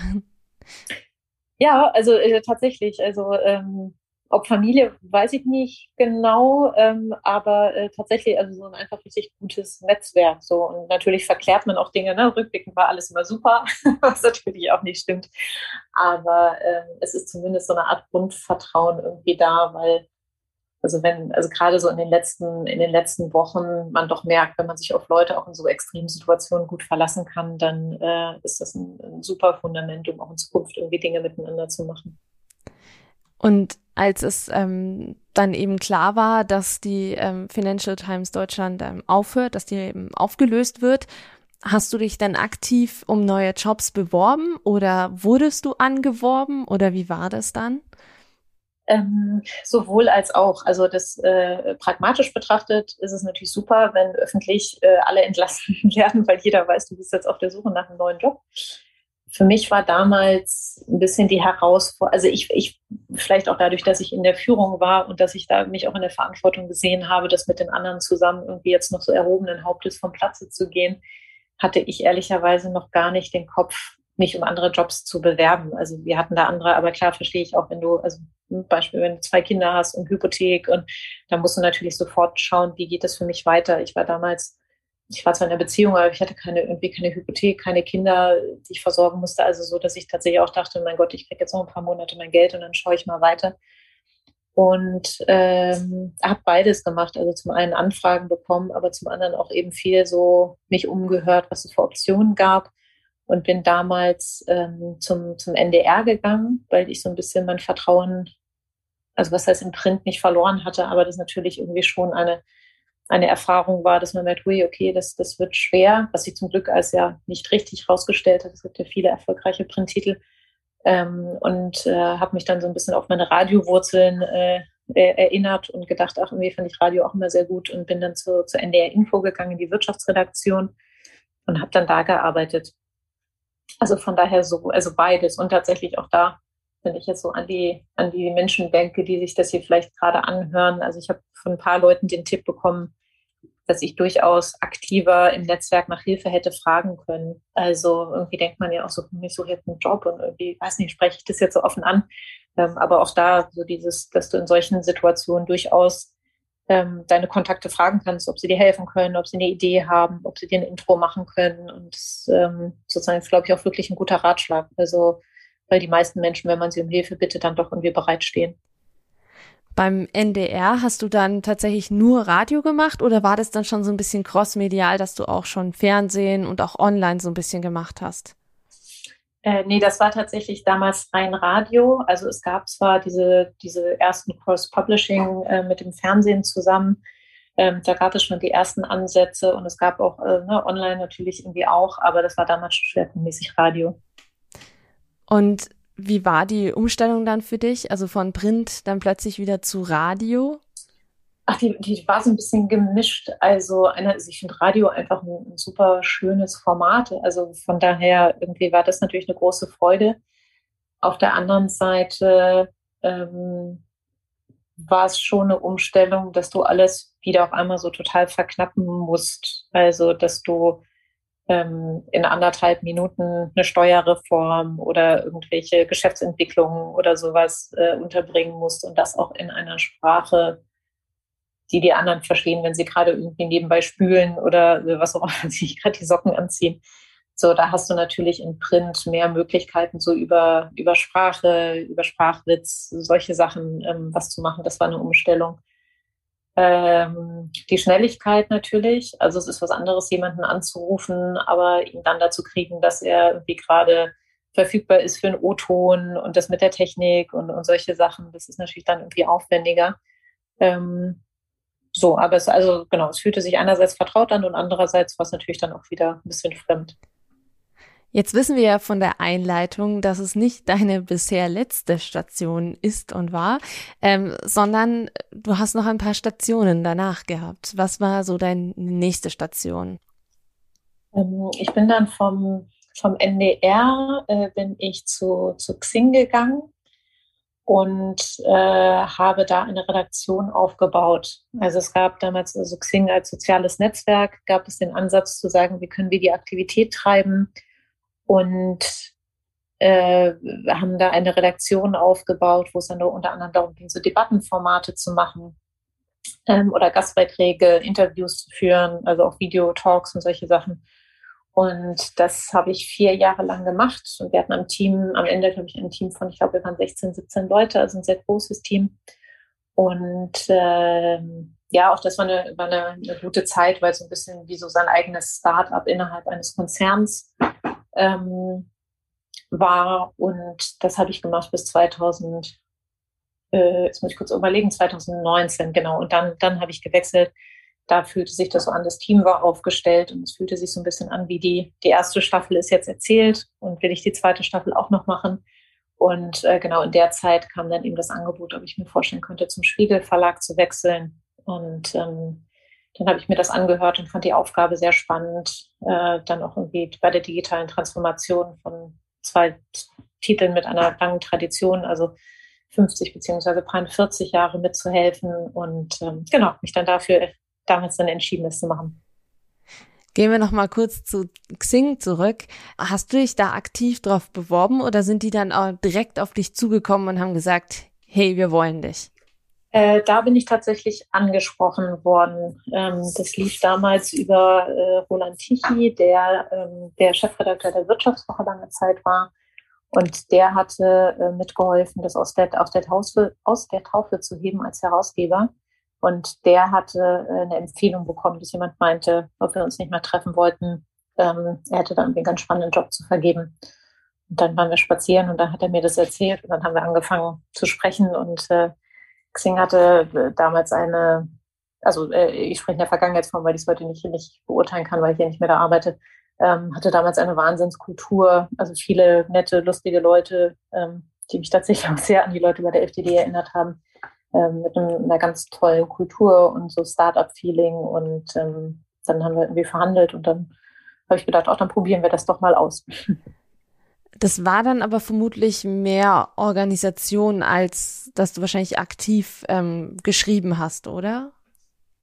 Ja, also äh, tatsächlich. Also ähm, ob Familie, weiß ich nicht genau, ähm, aber äh, tatsächlich also so ein einfach richtig gutes Netzwerk. So und natürlich verklärt man auch Dinge. Ne? Rückblickend war alles immer super, was natürlich auch nicht stimmt. Aber ähm, es ist zumindest so eine Art Grundvertrauen irgendwie da, weil also wenn, also gerade so in den letzten, in den letzten Wochen man doch merkt, wenn man sich auf Leute auch in so extremen Situationen gut verlassen kann, dann äh, ist das ein, ein super Fundament, um auch in Zukunft irgendwie Dinge miteinander zu machen. Und als es ähm, dann eben klar war, dass die ähm, Financial Times Deutschland ähm, aufhört, dass die eben aufgelöst wird, hast du dich dann aktiv um neue Jobs beworben oder wurdest du angeworben oder wie war das dann? Ähm, sowohl als auch. Also das äh, pragmatisch betrachtet ist es natürlich super, wenn öffentlich äh, alle entlassen werden, weil jeder weiß, du bist jetzt auf der Suche nach einem neuen Job. Für mich war damals ein bisschen die Herausforderung, also ich, ich, vielleicht auch dadurch, dass ich in der Führung war und dass ich da mich auch in der Verantwortung gesehen habe, das mit den anderen zusammen irgendwie jetzt noch so erhobenen Hauptes vom Platze zu gehen, hatte ich ehrlicherweise noch gar nicht den Kopf, mich um andere Jobs zu bewerben. Also wir hatten da andere, aber klar verstehe ich auch, wenn du, also Beispiel, wenn du zwei Kinder hast und Hypothek und da musst du natürlich sofort schauen, wie geht es für mich weiter. Ich war damals, ich war zwar in einer Beziehung, aber ich hatte keine, irgendwie keine Hypothek, keine Kinder, die ich versorgen musste. Also so, dass ich tatsächlich auch dachte, mein Gott, ich kriege jetzt noch ein paar Monate mein Geld und dann schaue ich mal weiter. Und ähm, habe beides gemacht. Also zum einen Anfragen bekommen, aber zum anderen auch eben viel so mich umgehört, was es für Optionen gab und bin damals ähm, zum, zum NDR gegangen, weil ich so ein bisschen mein Vertrauen, also was heißt im Print nicht verloren hatte, aber das natürlich irgendwie schon eine, eine Erfahrung war, dass man merkt, ui, okay, das, das wird schwer, was sich zum Glück als ja nicht richtig herausgestellt hat. Es gibt ja viele erfolgreiche Printtitel. Ähm, und äh, habe mich dann so ein bisschen auf meine Radiowurzeln äh, erinnert und gedacht, ach, irgendwie fand ich Radio auch immer sehr gut und bin dann zu, zur NDR Info gegangen, in die Wirtschaftsredaktion und habe dann da gearbeitet. Also von daher so, also beides und tatsächlich auch da, wenn ich jetzt so an die, an die Menschen denke, die sich das hier vielleicht gerade anhören. Also ich habe von ein paar Leuten den Tipp bekommen, dass ich durchaus aktiver im Netzwerk nach Hilfe hätte fragen können. Also irgendwie denkt man ja auch so, ich suche jetzt einen Job und irgendwie, weiß nicht, spreche ich das jetzt so offen an. Ähm, aber auch da so dieses, dass du in solchen Situationen durchaus ähm, deine Kontakte fragen kannst, ob sie dir helfen können, ob sie eine Idee haben, ob sie dir ein Intro machen können. Und ähm, sozusagen ist, glaube ich, auch wirklich ein guter Ratschlag. Also, weil die meisten Menschen, wenn man sie um Hilfe bittet, dann doch irgendwie bereitstehen. Beim NDR hast du dann tatsächlich nur Radio gemacht oder war das dann schon so ein bisschen crossmedial, dass du auch schon Fernsehen und auch online so ein bisschen gemacht hast? Äh, nee, das war tatsächlich damals rein Radio. Also es gab zwar diese, diese ersten Cross-Publishing äh, mit dem Fernsehen zusammen. Ähm, da gab es schon die ersten Ansätze und es gab auch äh, ne, online natürlich irgendwie auch, aber das war damals schwerpunktmäßig Radio. Und wie war die Umstellung dann für dich? Also von Print dann plötzlich wieder zu Radio? Ach, die, die war so ein bisschen gemischt. Also, einer, also ich finde Radio einfach ein, ein, super schönes Format. Also von daher irgendwie war das natürlich eine große Freude. Auf der anderen Seite ähm, war es schon eine Umstellung, dass du alles wieder auf einmal so total verknappen musst. Also, dass du ähm, in anderthalb Minuten eine Steuerreform oder irgendwelche Geschäftsentwicklungen oder sowas äh, unterbringen musst und das auch in einer Sprache, die die anderen verstehen, wenn sie gerade irgendwie nebenbei spülen oder was auch immer, sich gerade die Socken anziehen. So, da hast du natürlich in Print mehr Möglichkeiten, so über, über Sprache, über Sprachwitz, solche Sachen ähm, was zu machen. Das war eine Umstellung. Ähm, die Schnelligkeit natürlich. Also es ist was anderes, jemanden anzurufen, aber ihn dann dazu kriegen, dass er irgendwie gerade verfügbar ist für einen O-Ton und das mit der Technik und, und solche Sachen. Das ist natürlich dann irgendwie aufwendiger. Ähm, so, aber es also genau, es fühlte sich einerseits vertraut an und andererseits war es natürlich dann auch wieder ein bisschen fremd. Jetzt wissen wir ja von der Einleitung, dass es nicht deine bisher letzte Station ist und war, ähm, sondern du hast noch ein paar Stationen danach gehabt. Was war so deine nächste Station? Ähm, ich bin dann vom, vom NDR äh, bin ich zu, zu Xing gegangen und äh, habe da eine Redaktion aufgebaut. Also es gab damals, also Xing als soziales Netzwerk, gab es den Ansatz zu sagen, wie können wir die Aktivität treiben und äh, haben da eine Redaktion aufgebaut, wo es dann unter anderem darum ging, so Debattenformate zu machen ähm, oder Gastbeiträge, Interviews zu führen, also auch Videotalks und solche Sachen. Und das habe ich vier Jahre lang gemacht. Und wir hatten am Team, am Ende, glaube ich, ein Team von, ich glaube, wir waren 16, 17 Leute, also ein sehr großes Team. Und äh, ja, auch das war, eine, war eine, eine, gute Zeit, weil so ein bisschen wie so sein eigenes Start-up innerhalb eines Konzerns ähm, war. Und das habe ich gemacht bis 2000, äh, jetzt muss ich kurz überlegen, 2019, genau. Und dann, dann habe ich gewechselt. Da fühlte sich das so an, das Team war aufgestellt und es fühlte sich so ein bisschen an, wie die, die erste Staffel ist jetzt erzählt und will ich die zweite Staffel auch noch machen. Und äh, genau in der Zeit kam dann eben das Angebot, ob ich mir vorstellen könnte, zum Spiegel Verlag zu wechseln. Und ähm, dann habe ich mir das angehört und fand die Aufgabe sehr spannend, äh, dann auch irgendwie bei der digitalen Transformation von zwei Titeln mit einer langen Tradition, also 50 beziehungsweise 40 Jahre mitzuhelfen und ähm, genau, mich dann dafür damals dann entschieden, das zu machen. Gehen wir noch mal kurz zu Xing zurück. Hast du dich da aktiv drauf beworben oder sind die dann auch direkt auf dich zugekommen und haben gesagt, hey, wir wollen dich? Äh, da bin ich tatsächlich angesprochen worden. Ähm, das lief damals über äh, Roland Tichy, der ähm, der Chefredakteur der Wirtschaftswoche lange Zeit war. Und der hatte äh, mitgeholfen, das aus der, aus, der Taufe, aus der Taufe zu heben als Herausgeber. Und der hatte äh, eine Empfehlung bekommen, dass jemand meinte, ob wir uns nicht mehr treffen wollten. Ähm, er hätte dann einen ganz spannenden Job zu vergeben. Und dann waren wir spazieren und dann hat er mir das erzählt und dann haben wir angefangen zu sprechen und äh, Xing hatte äh, damals eine, also äh, ich spreche in der Vergangenheitsform, weil ich es heute nicht, nicht beurteilen kann, weil ich hier nicht mehr da arbeite, ähm, hatte damals eine Wahnsinnskultur, also viele nette, lustige Leute, ähm, die mich tatsächlich auch sehr an die Leute bei der FDD erinnert haben, ähm, mit einer ganz tollen Kultur und so Start-up-Feeling und ähm, dann haben wir irgendwie verhandelt und dann habe ich gedacht, auch dann probieren wir das doch mal aus. Das war dann aber vermutlich mehr Organisation, als dass du wahrscheinlich aktiv ähm, geschrieben hast, oder?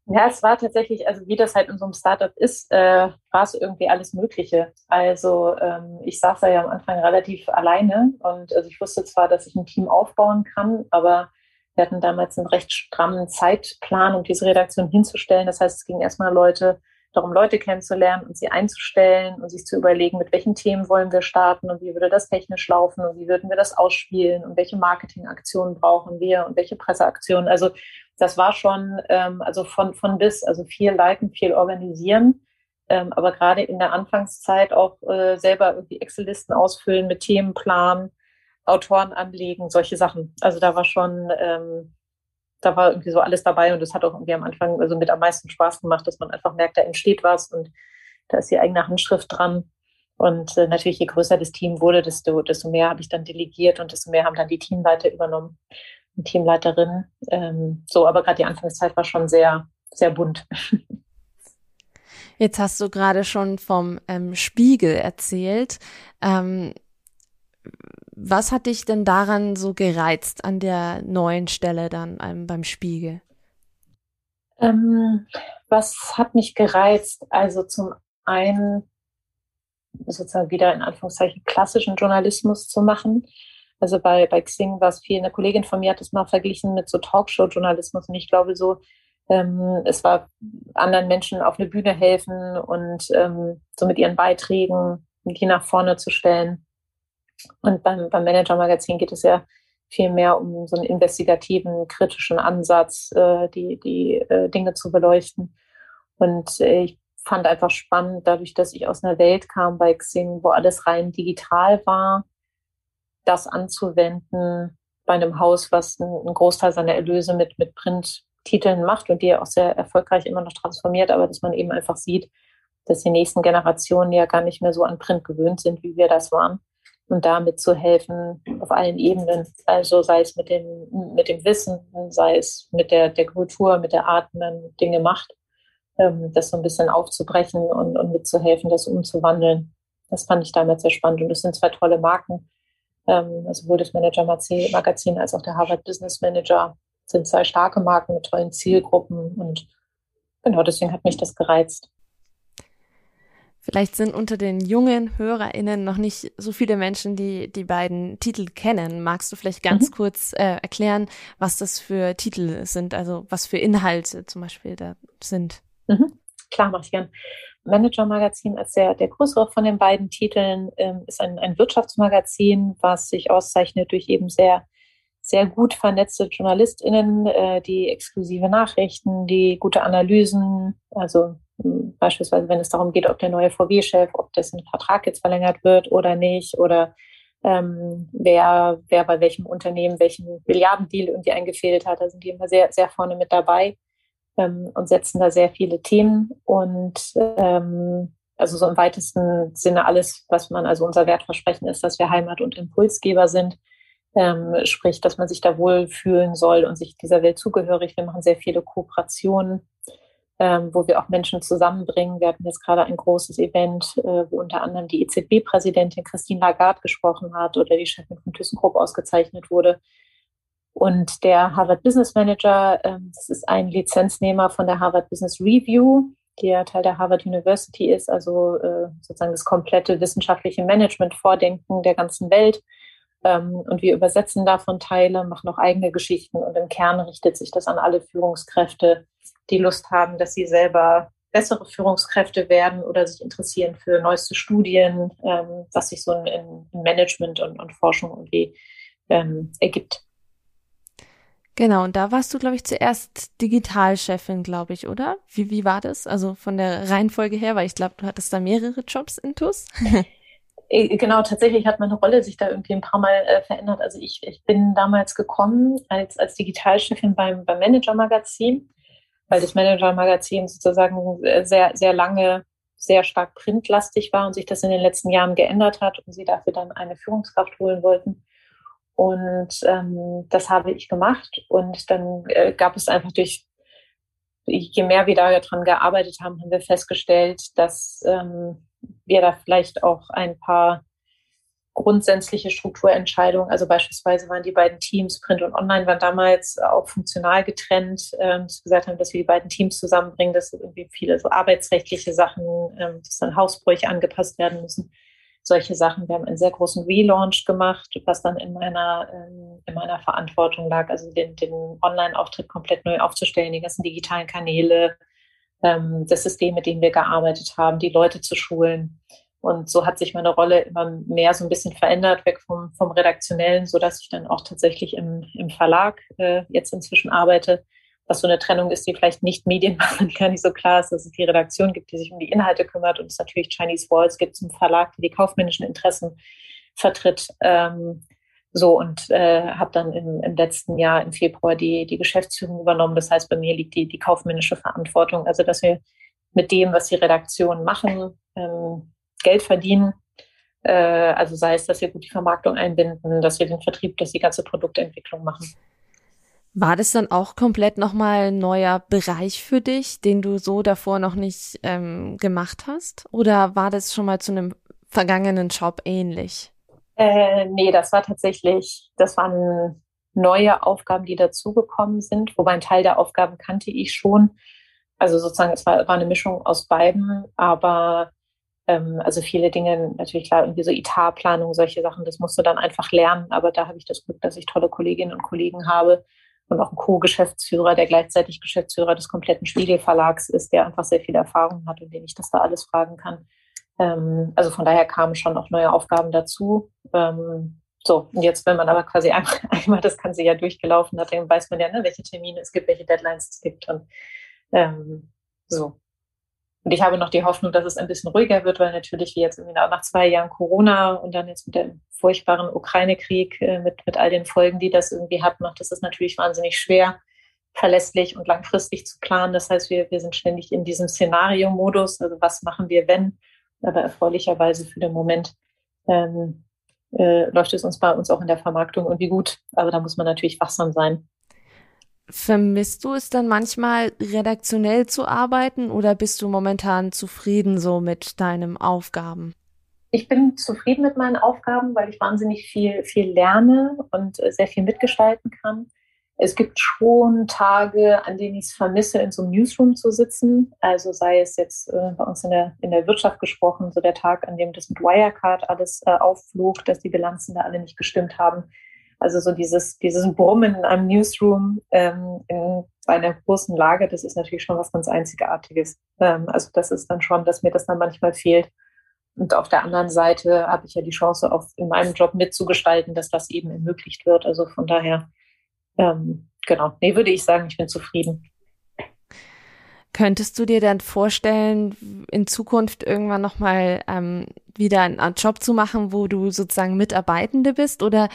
Ja, es war tatsächlich, also wie das halt in so einem Startup ist, äh, war es irgendwie alles Mögliche. Also ähm, ich saß da ja am Anfang relativ alleine und also ich wusste zwar, dass ich ein Team aufbauen kann, aber wir hatten damals einen recht strammen Zeitplan, um diese Redaktion hinzustellen. Das heißt, es ging erstmal Leute darum, Leute kennenzulernen und sie einzustellen und sich zu überlegen, mit welchen Themen wollen wir starten und wie würde das technisch laufen und wie würden wir das ausspielen und welche Marketingaktionen brauchen wir und welche Presseaktionen. Also das war schon, ähm, also von, von bis, also viel leiten, viel organisieren, ähm, aber gerade in der Anfangszeit auch äh, selber irgendwie Excel-Listen ausfüllen mit Themenplan, Autoren anlegen, solche Sachen. Also da war schon, ähm, da war irgendwie so alles dabei und es hat auch irgendwie am Anfang also mit am meisten Spaß gemacht, dass man einfach merkt, da entsteht was und da ist die eigene Handschrift dran. Und äh, natürlich, je größer das Team wurde, desto, desto mehr habe ich dann delegiert und desto mehr haben dann die Teamleiter übernommen und Teamleiterinnen. Ähm, so, aber gerade die Anfangszeit war schon sehr, sehr bunt. Jetzt hast du gerade schon vom ähm, Spiegel erzählt. Ähm, was hat dich denn daran so gereizt an der neuen Stelle dann ähm, beim Spiegel? Ähm, was hat mich gereizt? Also zum einen sozusagen wieder in Anführungszeichen klassischen Journalismus zu machen. Also bei, bei Xing war es viel, eine Kollegin von mir hat es mal verglichen mit so Talkshow-Journalismus und ich glaube so, ähm, es war anderen Menschen auf eine Bühne helfen und ähm, so mit ihren Beiträgen die nach vorne zu stellen. Und beim, beim Manager-Magazin geht es ja viel mehr um so einen investigativen, kritischen Ansatz, äh, die, die äh, Dinge zu beleuchten. Und äh, ich fand einfach spannend, dadurch, dass ich aus einer Welt kam bei Xing, wo alles rein digital war, das anzuwenden bei einem Haus, was einen Großteil seiner Erlöse mit, mit Printtiteln macht und die ja auch sehr erfolgreich immer noch transformiert, aber dass man eben einfach sieht, dass die nächsten Generationen ja gar nicht mehr so an Print gewöhnt sind, wie wir das waren und damit zu helfen auf allen Ebenen. Also sei es mit dem, mit dem Wissen, sei es mit der, der Kultur, mit der Art, wie man Dinge macht, ähm, das so ein bisschen aufzubrechen und, und mitzuhelfen, das umzuwandeln. Das fand ich damals sehr spannend. Und das sind zwei tolle Marken. Ähm, also sowohl das Manager-Magazin als auch der Harvard Business Manager sind zwei starke Marken mit tollen Zielgruppen. Und genau deswegen hat mich das gereizt. Vielleicht sind unter den jungen HörerInnen noch nicht so viele Menschen, die die beiden Titel kennen. Magst du vielleicht ganz mhm. kurz äh, erklären, was das für Titel sind, also was für Inhalte zum Beispiel da sind? Mhm. Klar, mach ich gern. Manager-Magazin als der, der größere von den beiden Titeln ähm, ist ein, ein Wirtschaftsmagazin, was sich auszeichnet durch eben sehr sehr gut vernetzte JournalistInnen, äh, die exklusive Nachrichten, die gute Analysen, also beispielsweise wenn es darum geht, ob der neue VW-Chef, ob dessen Vertrag jetzt verlängert wird oder nicht, oder ähm, wer, wer bei welchem Unternehmen welchen Milliardendeal irgendwie eingefehlt hat. Da sind die immer sehr, sehr vorne mit dabei ähm, und setzen da sehr viele Themen und ähm, also so im weitesten Sinne alles, was man, also unser Wertversprechen ist, dass wir Heimat und Impulsgeber sind ähm, sprich, dass man sich da wohlfühlen soll und sich dieser Welt zugehörig. Wir machen sehr viele Kooperationen, ähm, wo wir auch Menschen zusammenbringen. Wir hatten jetzt gerade ein großes Event, äh, wo unter anderem die EZB-Präsidentin Christine Lagarde gesprochen hat oder die Chefin von ThyssenKrupp ausgezeichnet wurde. Und der Harvard Business Manager, ähm, das ist ein Lizenznehmer von der Harvard Business Review, ja Teil der Harvard University ist, also äh, sozusagen das komplette wissenschaftliche Management-Vordenken der ganzen Welt. Ähm, und wir übersetzen davon Teile, machen auch eigene Geschichten und im Kern richtet sich das an alle Führungskräfte, die Lust haben, dass sie selber bessere Führungskräfte werden oder sich interessieren für neueste Studien, ähm, was sich so in, in Management und, und, Forschung irgendwie ähm, ergibt. Genau, und da warst du, glaube ich, zuerst Digitalchefin, glaube ich, oder? Wie, wie war das? Also von der Reihenfolge her, weil ich glaube, du hattest da mehrere Jobs in TUS. Äh, genau, tatsächlich hat meine Rolle sich da irgendwie ein paar Mal äh, verändert. Also ich, ich bin damals gekommen als, als Digitalchefin beim, beim Manager-Magazin, weil das Manager-Magazin sozusagen sehr, sehr lange sehr stark printlastig war und sich das in den letzten Jahren geändert hat und sie dafür dann eine Führungskraft holen wollten. Und ähm, das habe ich gemacht. Und dann äh, gab es einfach durch, je mehr wir daran gearbeitet haben, haben wir festgestellt, dass ähm, wir da vielleicht auch ein paar grundsätzliche Strukturentscheidungen, also beispielsweise waren die beiden Teams, Print und Online, waren damals auch funktional getrennt, ähm, gesagt haben, dass wir die beiden Teams zusammenbringen, dass irgendwie viele so arbeitsrechtliche Sachen, ähm, dass dann Hausbräuche angepasst werden müssen, solche Sachen. Wir haben einen sehr großen Relaunch gemacht, was dann in meiner, ähm, in meiner Verantwortung lag, also den, den Online-Auftritt komplett neu aufzustellen, die ganzen digitalen Kanäle, das System, mit dem wir gearbeitet haben, die Leute zu schulen. Und so hat sich meine Rolle immer mehr so ein bisschen verändert, weg vom, vom Redaktionellen, so dass ich dann auch tatsächlich im, im Verlag äh, jetzt inzwischen arbeite, was so eine Trennung ist, die vielleicht nicht Medien machen, gar nicht so klar ist, dass es die Redaktion gibt, die sich um die Inhalte kümmert und es natürlich Chinese Walls gibt zum Verlag, die die kaufmännischen Interessen vertritt. Ähm, so und äh, habe dann im, im letzten Jahr im Februar die, die Geschäftsführung übernommen. Das heißt, bei mir liegt die, die kaufmännische Verantwortung, also dass wir mit dem, was die Redaktionen machen, ähm, Geld verdienen. Äh, also sei es, dass wir gut die Vermarktung einbinden, dass wir den Vertrieb, dass die ganze Produktentwicklung machen. War das dann auch komplett nochmal ein neuer Bereich für dich, den du so davor noch nicht ähm, gemacht hast? Oder war das schon mal zu einem vergangenen Job ähnlich? Äh, nee, das war tatsächlich, das waren neue Aufgaben, die dazugekommen sind, wobei ein Teil der Aufgaben kannte ich schon. Also sozusagen, es war, war eine Mischung aus beiden, aber ähm, also viele Dinge, natürlich klar, irgendwie so Etatplanung, solche Sachen, das musst du dann einfach lernen, aber da habe ich das Glück, dass ich tolle Kolleginnen und Kollegen habe und auch einen Co-Geschäftsführer, der gleichzeitig Geschäftsführer des kompletten Spiegelverlags ist, der einfach sehr viel Erfahrung hat und den ich das da alles fragen kann. Ähm, also von daher kamen schon auch neue Aufgaben dazu. Ähm, so, und jetzt, wenn man aber quasi einmal, das Ganze ja durchgelaufen hat, dann weiß man ja, ne, welche Termine es gibt, welche Deadlines es gibt und ähm, so. Und ich habe noch die Hoffnung, dass es ein bisschen ruhiger wird, weil natürlich wie jetzt irgendwie nach zwei Jahren Corona und dann jetzt mit dem furchtbaren Ukraine-Krieg, äh, mit, mit all den Folgen, die das irgendwie hat, macht es natürlich wahnsinnig schwer, verlässlich und langfristig zu planen. Das heißt, wir, wir sind ständig in diesem Szenario-Modus. Also was machen wir, wenn? aber erfreulicherweise für den Moment ähm, äh, läuft es uns bei uns auch in der Vermarktung irgendwie gut. Aber da muss man natürlich wachsam sein. Vermisst du es dann manchmal redaktionell zu arbeiten oder bist du momentan zufrieden so mit deinen Aufgaben? Ich bin zufrieden mit meinen Aufgaben, weil ich wahnsinnig viel, viel lerne und äh, sehr viel mitgestalten kann. Es gibt schon Tage, an denen ich es vermisse, in so einem Newsroom zu sitzen. Also sei es jetzt äh, bei uns in der, in der Wirtschaft gesprochen, so der Tag, an dem das mit Wirecard alles äh, aufflog, dass die Bilanzen da alle nicht gestimmt haben. Also so dieses, dieses Brummen in einem Newsroom ähm, in, bei einer großen Lage, das ist natürlich schon was ganz Einzigartiges. Ähm, also das ist dann schon, dass mir das dann manchmal fehlt. Und auf der anderen Seite habe ich ja die Chance, auch in meinem Job mitzugestalten, dass das eben ermöglicht wird. Also von daher ähm, genau, nee, würde ich sagen, ich bin zufrieden. Könntest du dir dann vorstellen, in Zukunft irgendwann nochmal ähm, wieder einen Job zu machen, wo du sozusagen Mitarbeitende bist? Oder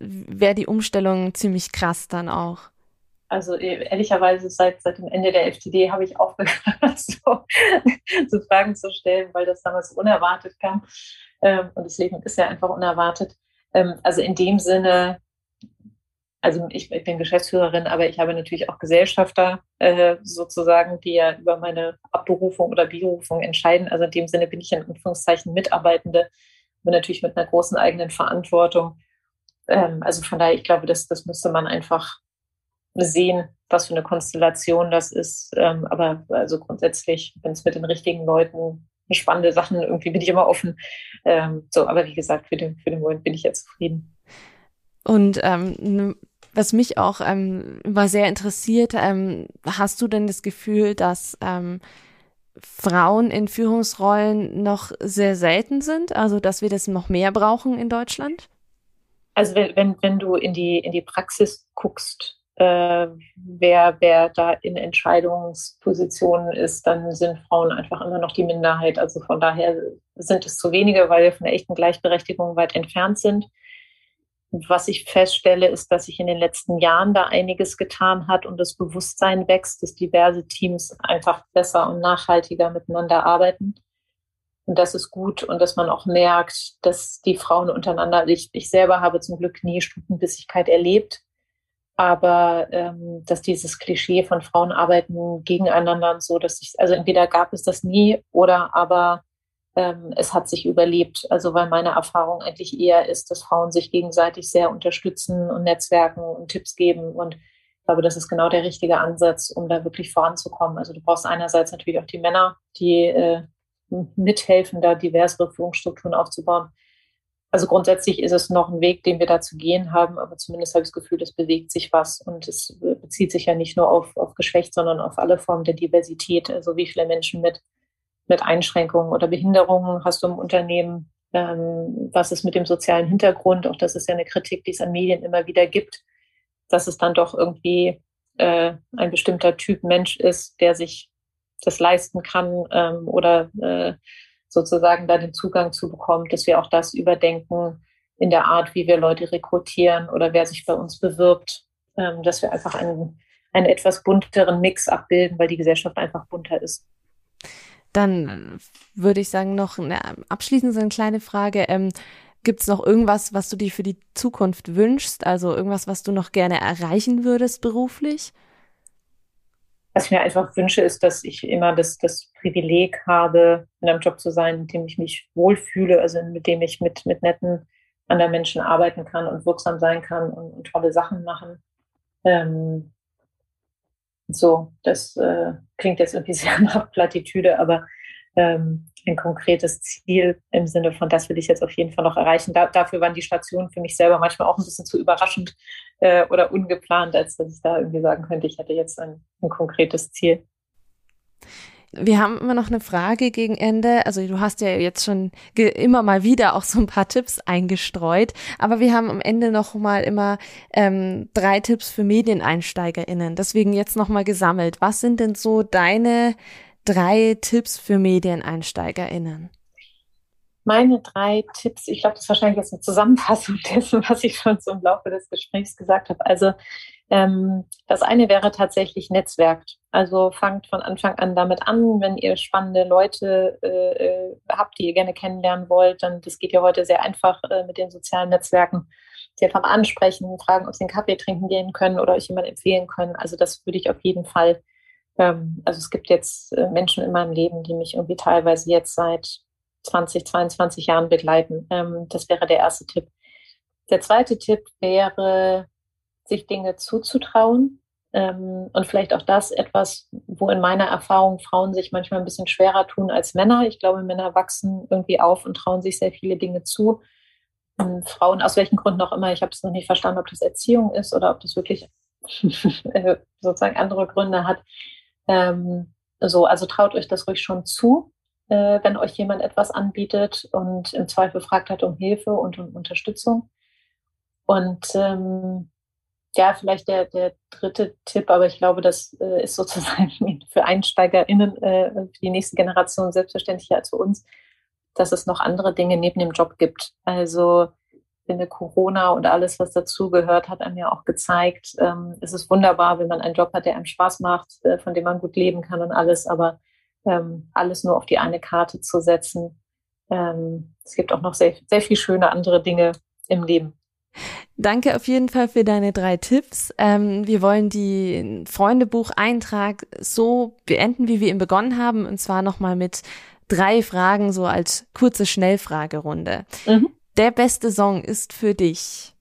wäre die Umstellung ziemlich krass dann auch? Also e, ehrlicherweise seit, seit dem Ende der FTD habe ich aufgehört, so, so Fragen zu stellen, weil das damals unerwartet kam. Ähm, und das Leben ist ja einfach unerwartet. Ähm, also in dem Sinne also ich, ich, bin Geschäftsführerin, aber ich habe natürlich auch Gesellschafter äh, sozusagen, die ja über meine Abberufung oder Berufung entscheiden. Also in dem Sinne bin ich in Anführungszeichen Mitarbeitende, aber natürlich mit einer großen eigenen Verantwortung. Ähm, also von daher, ich glaube, das, das müsste man einfach sehen, was für eine Konstellation das ist. Ähm, aber also grundsätzlich, wenn es mit den richtigen Leuten spannende Sachen, irgendwie bin ich immer offen. Ähm, so, aber wie gesagt, für den, für den Moment bin ich jetzt zufrieden. Und ähm, was mich auch ähm, immer sehr interessiert, ähm, hast du denn das Gefühl, dass ähm, Frauen in Führungsrollen noch sehr selten sind? Also, dass wir das noch mehr brauchen in Deutschland? Also, wenn, wenn, wenn du in die, in die Praxis guckst, äh, wer, wer da in Entscheidungspositionen ist, dann sind Frauen einfach immer noch die Minderheit. Also von daher sind es zu wenige, weil wir von der echten Gleichberechtigung weit entfernt sind. Was ich feststelle, ist, dass sich in den letzten Jahren da einiges getan hat und das Bewusstsein wächst, dass diverse Teams einfach besser und nachhaltiger miteinander arbeiten. Und das ist gut und dass man auch merkt, dass die Frauen untereinander, ich, ich selber habe zum Glück nie Stutenbissigkeit erlebt, aber ähm, dass dieses Klischee von Frauen arbeiten gegeneinander und so, dass ich, also entweder gab es das nie oder aber ähm, es hat sich überlebt. Also weil meine Erfahrung eigentlich eher ist, dass Frauen sich gegenseitig sehr unterstützen und Netzwerken und Tipps geben. Und ich glaube, das ist genau der richtige Ansatz, um da wirklich voranzukommen. Also du brauchst einerseits natürlich auch die Männer, die äh, mithelfen, da diversere Führungsstrukturen aufzubauen. Also grundsätzlich ist es noch ein Weg, den wir da zu gehen haben, aber zumindest habe ich das Gefühl, es bewegt sich was und es bezieht sich ja nicht nur auf, auf Geschlecht, sondern auf alle Formen der Diversität. Also wie viele Menschen mit mit Einschränkungen oder Behinderungen hast du im Unternehmen? Ähm, was ist mit dem sozialen Hintergrund? Auch das ist ja eine Kritik, die es an Medien immer wieder gibt, dass es dann doch irgendwie äh, ein bestimmter Typ Mensch ist, der sich das leisten kann ähm, oder äh, sozusagen da den Zugang zu bekommt, dass wir auch das überdenken in der Art, wie wir Leute rekrutieren oder wer sich bei uns bewirbt, ähm, dass wir einfach einen, einen etwas bunteren Mix abbilden, weil die Gesellschaft einfach bunter ist. Dann würde ich sagen, noch eine, abschließend so eine kleine Frage. Ähm, Gibt es noch irgendwas, was du dir für die Zukunft wünschst? Also irgendwas, was du noch gerne erreichen würdest beruflich? Was ich mir einfach wünsche, ist, dass ich immer das, das Privileg habe, in einem Job zu sein, in dem ich mich wohlfühle, also mit dem ich mit, mit netten anderen Menschen arbeiten kann und wirksam sein kann und, und tolle Sachen machen. Ähm, so, das äh, klingt jetzt irgendwie sehr nach Plattitüde, aber ähm, ein konkretes Ziel im Sinne von, das will ich jetzt auf jeden Fall noch erreichen. Da, dafür waren die Stationen für mich selber manchmal auch ein bisschen zu überraschend äh, oder ungeplant, als dass ich da irgendwie sagen könnte, ich hätte jetzt ein, ein konkretes Ziel. Wir haben immer noch eine Frage gegen Ende. Also du hast ja jetzt schon immer mal wieder auch so ein paar Tipps eingestreut, aber wir haben am Ende noch mal immer ähm, drei Tipps für MedieneinsteigerInnen. Deswegen jetzt noch mal gesammelt. Was sind denn so deine drei Tipps für MedieneinsteigerInnen? Meine drei Tipps, ich glaube, das ist wahrscheinlich jetzt eine Zusammenfassung dessen, was ich schon so im Laufe des Gesprächs gesagt habe. Also ähm, das eine wäre tatsächlich Netzwerkt. Also fangt von Anfang an damit an, wenn ihr spannende Leute äh, äh, habt, die ihr gerne kennenlernen wollt, dann das geht ja heute sehr einfach äh, mit den sozialen Netzwerken. Sie einfach ansprechen, fragen, ob sie einen Kaffee trinken gehen können oder euch jemand empfehlen können. Also das würde ich auf jeden Fall. Ähm, also es gibt jetzt äh, Menschen in meinem Leben, die mich irgendwie teilweise jetzt seit 20, 22 Jahren begleiten. Ähm, das wäre der erste Tipp. Der zweite Tipp wäre sich Dinge zuzutrauen. Ähm, und vielleicht auch das etwas, wo in meiner Erfahrung Frauen sich manchmal ein bisschen schwerer tun als Männer. Ich glaube, Männer wachsen irgendwie auf und trauen sich sehr viele Dinge zu. Und Frauen, aus welchen Gründen auch immer, ich habe es noch nicht verstanden, ob das Erziehung ist oder ob das wirklich äh, sozusagen andere Gründe hat. Ähm, so, also traut euch das ruhig schon zu, äh, wenn euch jemand etwas anbietet und im Zweifel fragt hat um Hilfe und um Unterstützung. Und ähm, ja, vielleicht der, der dritte Tipp, aber ich glaube, das äh, ist sozusagen für EinsteigerInnen, äh, für die nächste Generation selbstverständlicher als für uns, dass es noch andere Dinge neben dem Job gibt. Also finde Corona und alles, was dazugehört, hat einem ja auch gezeigt, ähm, es ist wunderbar, wenn man einen Job hat, der einem Spaß macht, äh, von dem man gut leben kann und alles, aber ähm, alles nur auf die eine Karte zu setzen. Ähm, es gibt auch noch sehr, sehr viel schöne andere Dinge im Leben. Danke auf jeden Fall für deine drei Tipps. Ähm, wir wollen die Freundebuch-Eintrag so beenden, wie wir ihn begonnen haben, und zwar nochmal mit drei Fragen, so als kurze Schnellfragerunde. Mhm. Der beste Song ist für dich?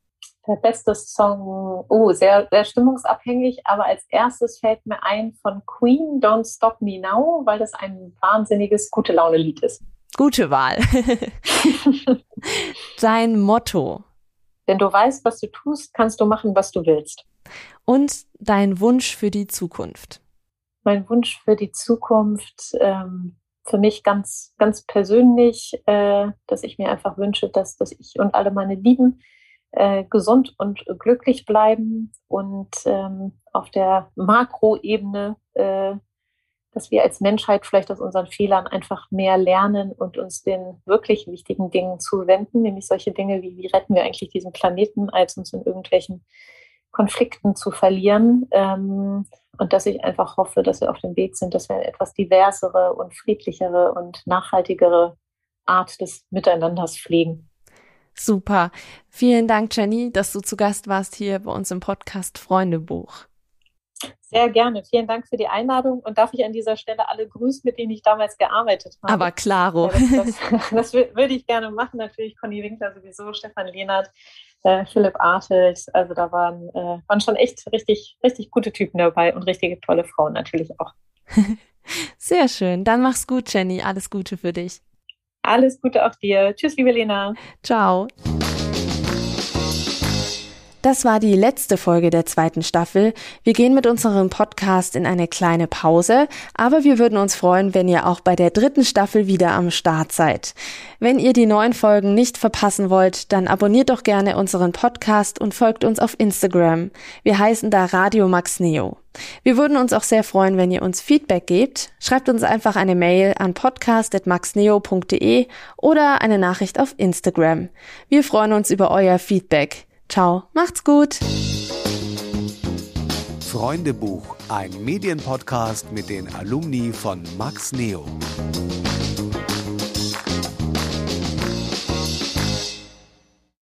Der beste Song, oh, sehr, sehr stimmungsabhängig, aber als erstes fällt mir ein von Queen, Don't Stop Me Now, weil das ein wahnsinniges gute Laune-Lied ist. Gute Wahl. Dein Motto. Wenn du weißt, was du tust, kannst du machen, was du willst. Und dein Wunsch für die Zukunft? Mein Wunsch für die Zukunft, ähm, für mich ganz, ganz persönlich, äh, dass ich mir einfach wünsche, dass, dass ich und alle meine Lieben äh, gesund und glücklich bleiben und ähm, auf der Makroebene äh, dass wir als Menschheit vielleicht aus unseren Fehlern einfach mehr lernen und uns den wirklich wichtigen Dingen zuwenden, nämlich solche Dinge wie, wie retten wir eigentlich diesen Planeten, als uns in irgendwelchen Konflikten zu verlieren. Ähm, und dass ich einfach hoffe, dass wir auf dem Weg sind, dass wir eine etwas diversere und friedlichere und nachhaltigere Art des Miteinanders pflegen. Super. Vielen Dank, Jenny, dass du zu Gast warst hier bei uns im Podcast Freundebuch. Sehr gerne. Vielen Dank für die Einladung und darf ich an dieser Stelle alle grüßen, mit denen ich damals gearbeitet habe. Aber klaro. Ja, das, das, das, würde ich gerne machen. Natürlich Conny Winkler sowieso, Stefan Lehnert, äh, Philipp Artelt. Also da waren, äh, waren schon echt richtig, richtig gute Typen dabei und richtige tolle Frauen natürlich auch. Sehr schön. Dann mach's gut, Jenny. Alles Gute für dich. Alles Gute auch dir. Tschüss, liebe Lena. Ciao. Das war die letzte Folge der zweiten Staffel. Wir gehen mit unserem Podcast in eine kleine Pause, aber wir würden uns freuen, wenn ihr auch bei der dritten Staffel wieder am Start seid. Wenn ihr die neuen Folgen nicht verpassen wollt, dann abonniert doch gerne unseren Podcast und folgt uns auf Instagram. Wir heißen da Radio Max Neo. Wir würden uns auch sehr freuen, wenn ihr uns Feedback gebt. Schreibt uns einfach eine Mail an podcast.maxneo.de oder eine Nachricht auf Instagram. Wir freuen uns über euer Feedback. Ciao, macht's gut. Freundebuch, ein Medienpodcast mit den Alumni von Max Neo.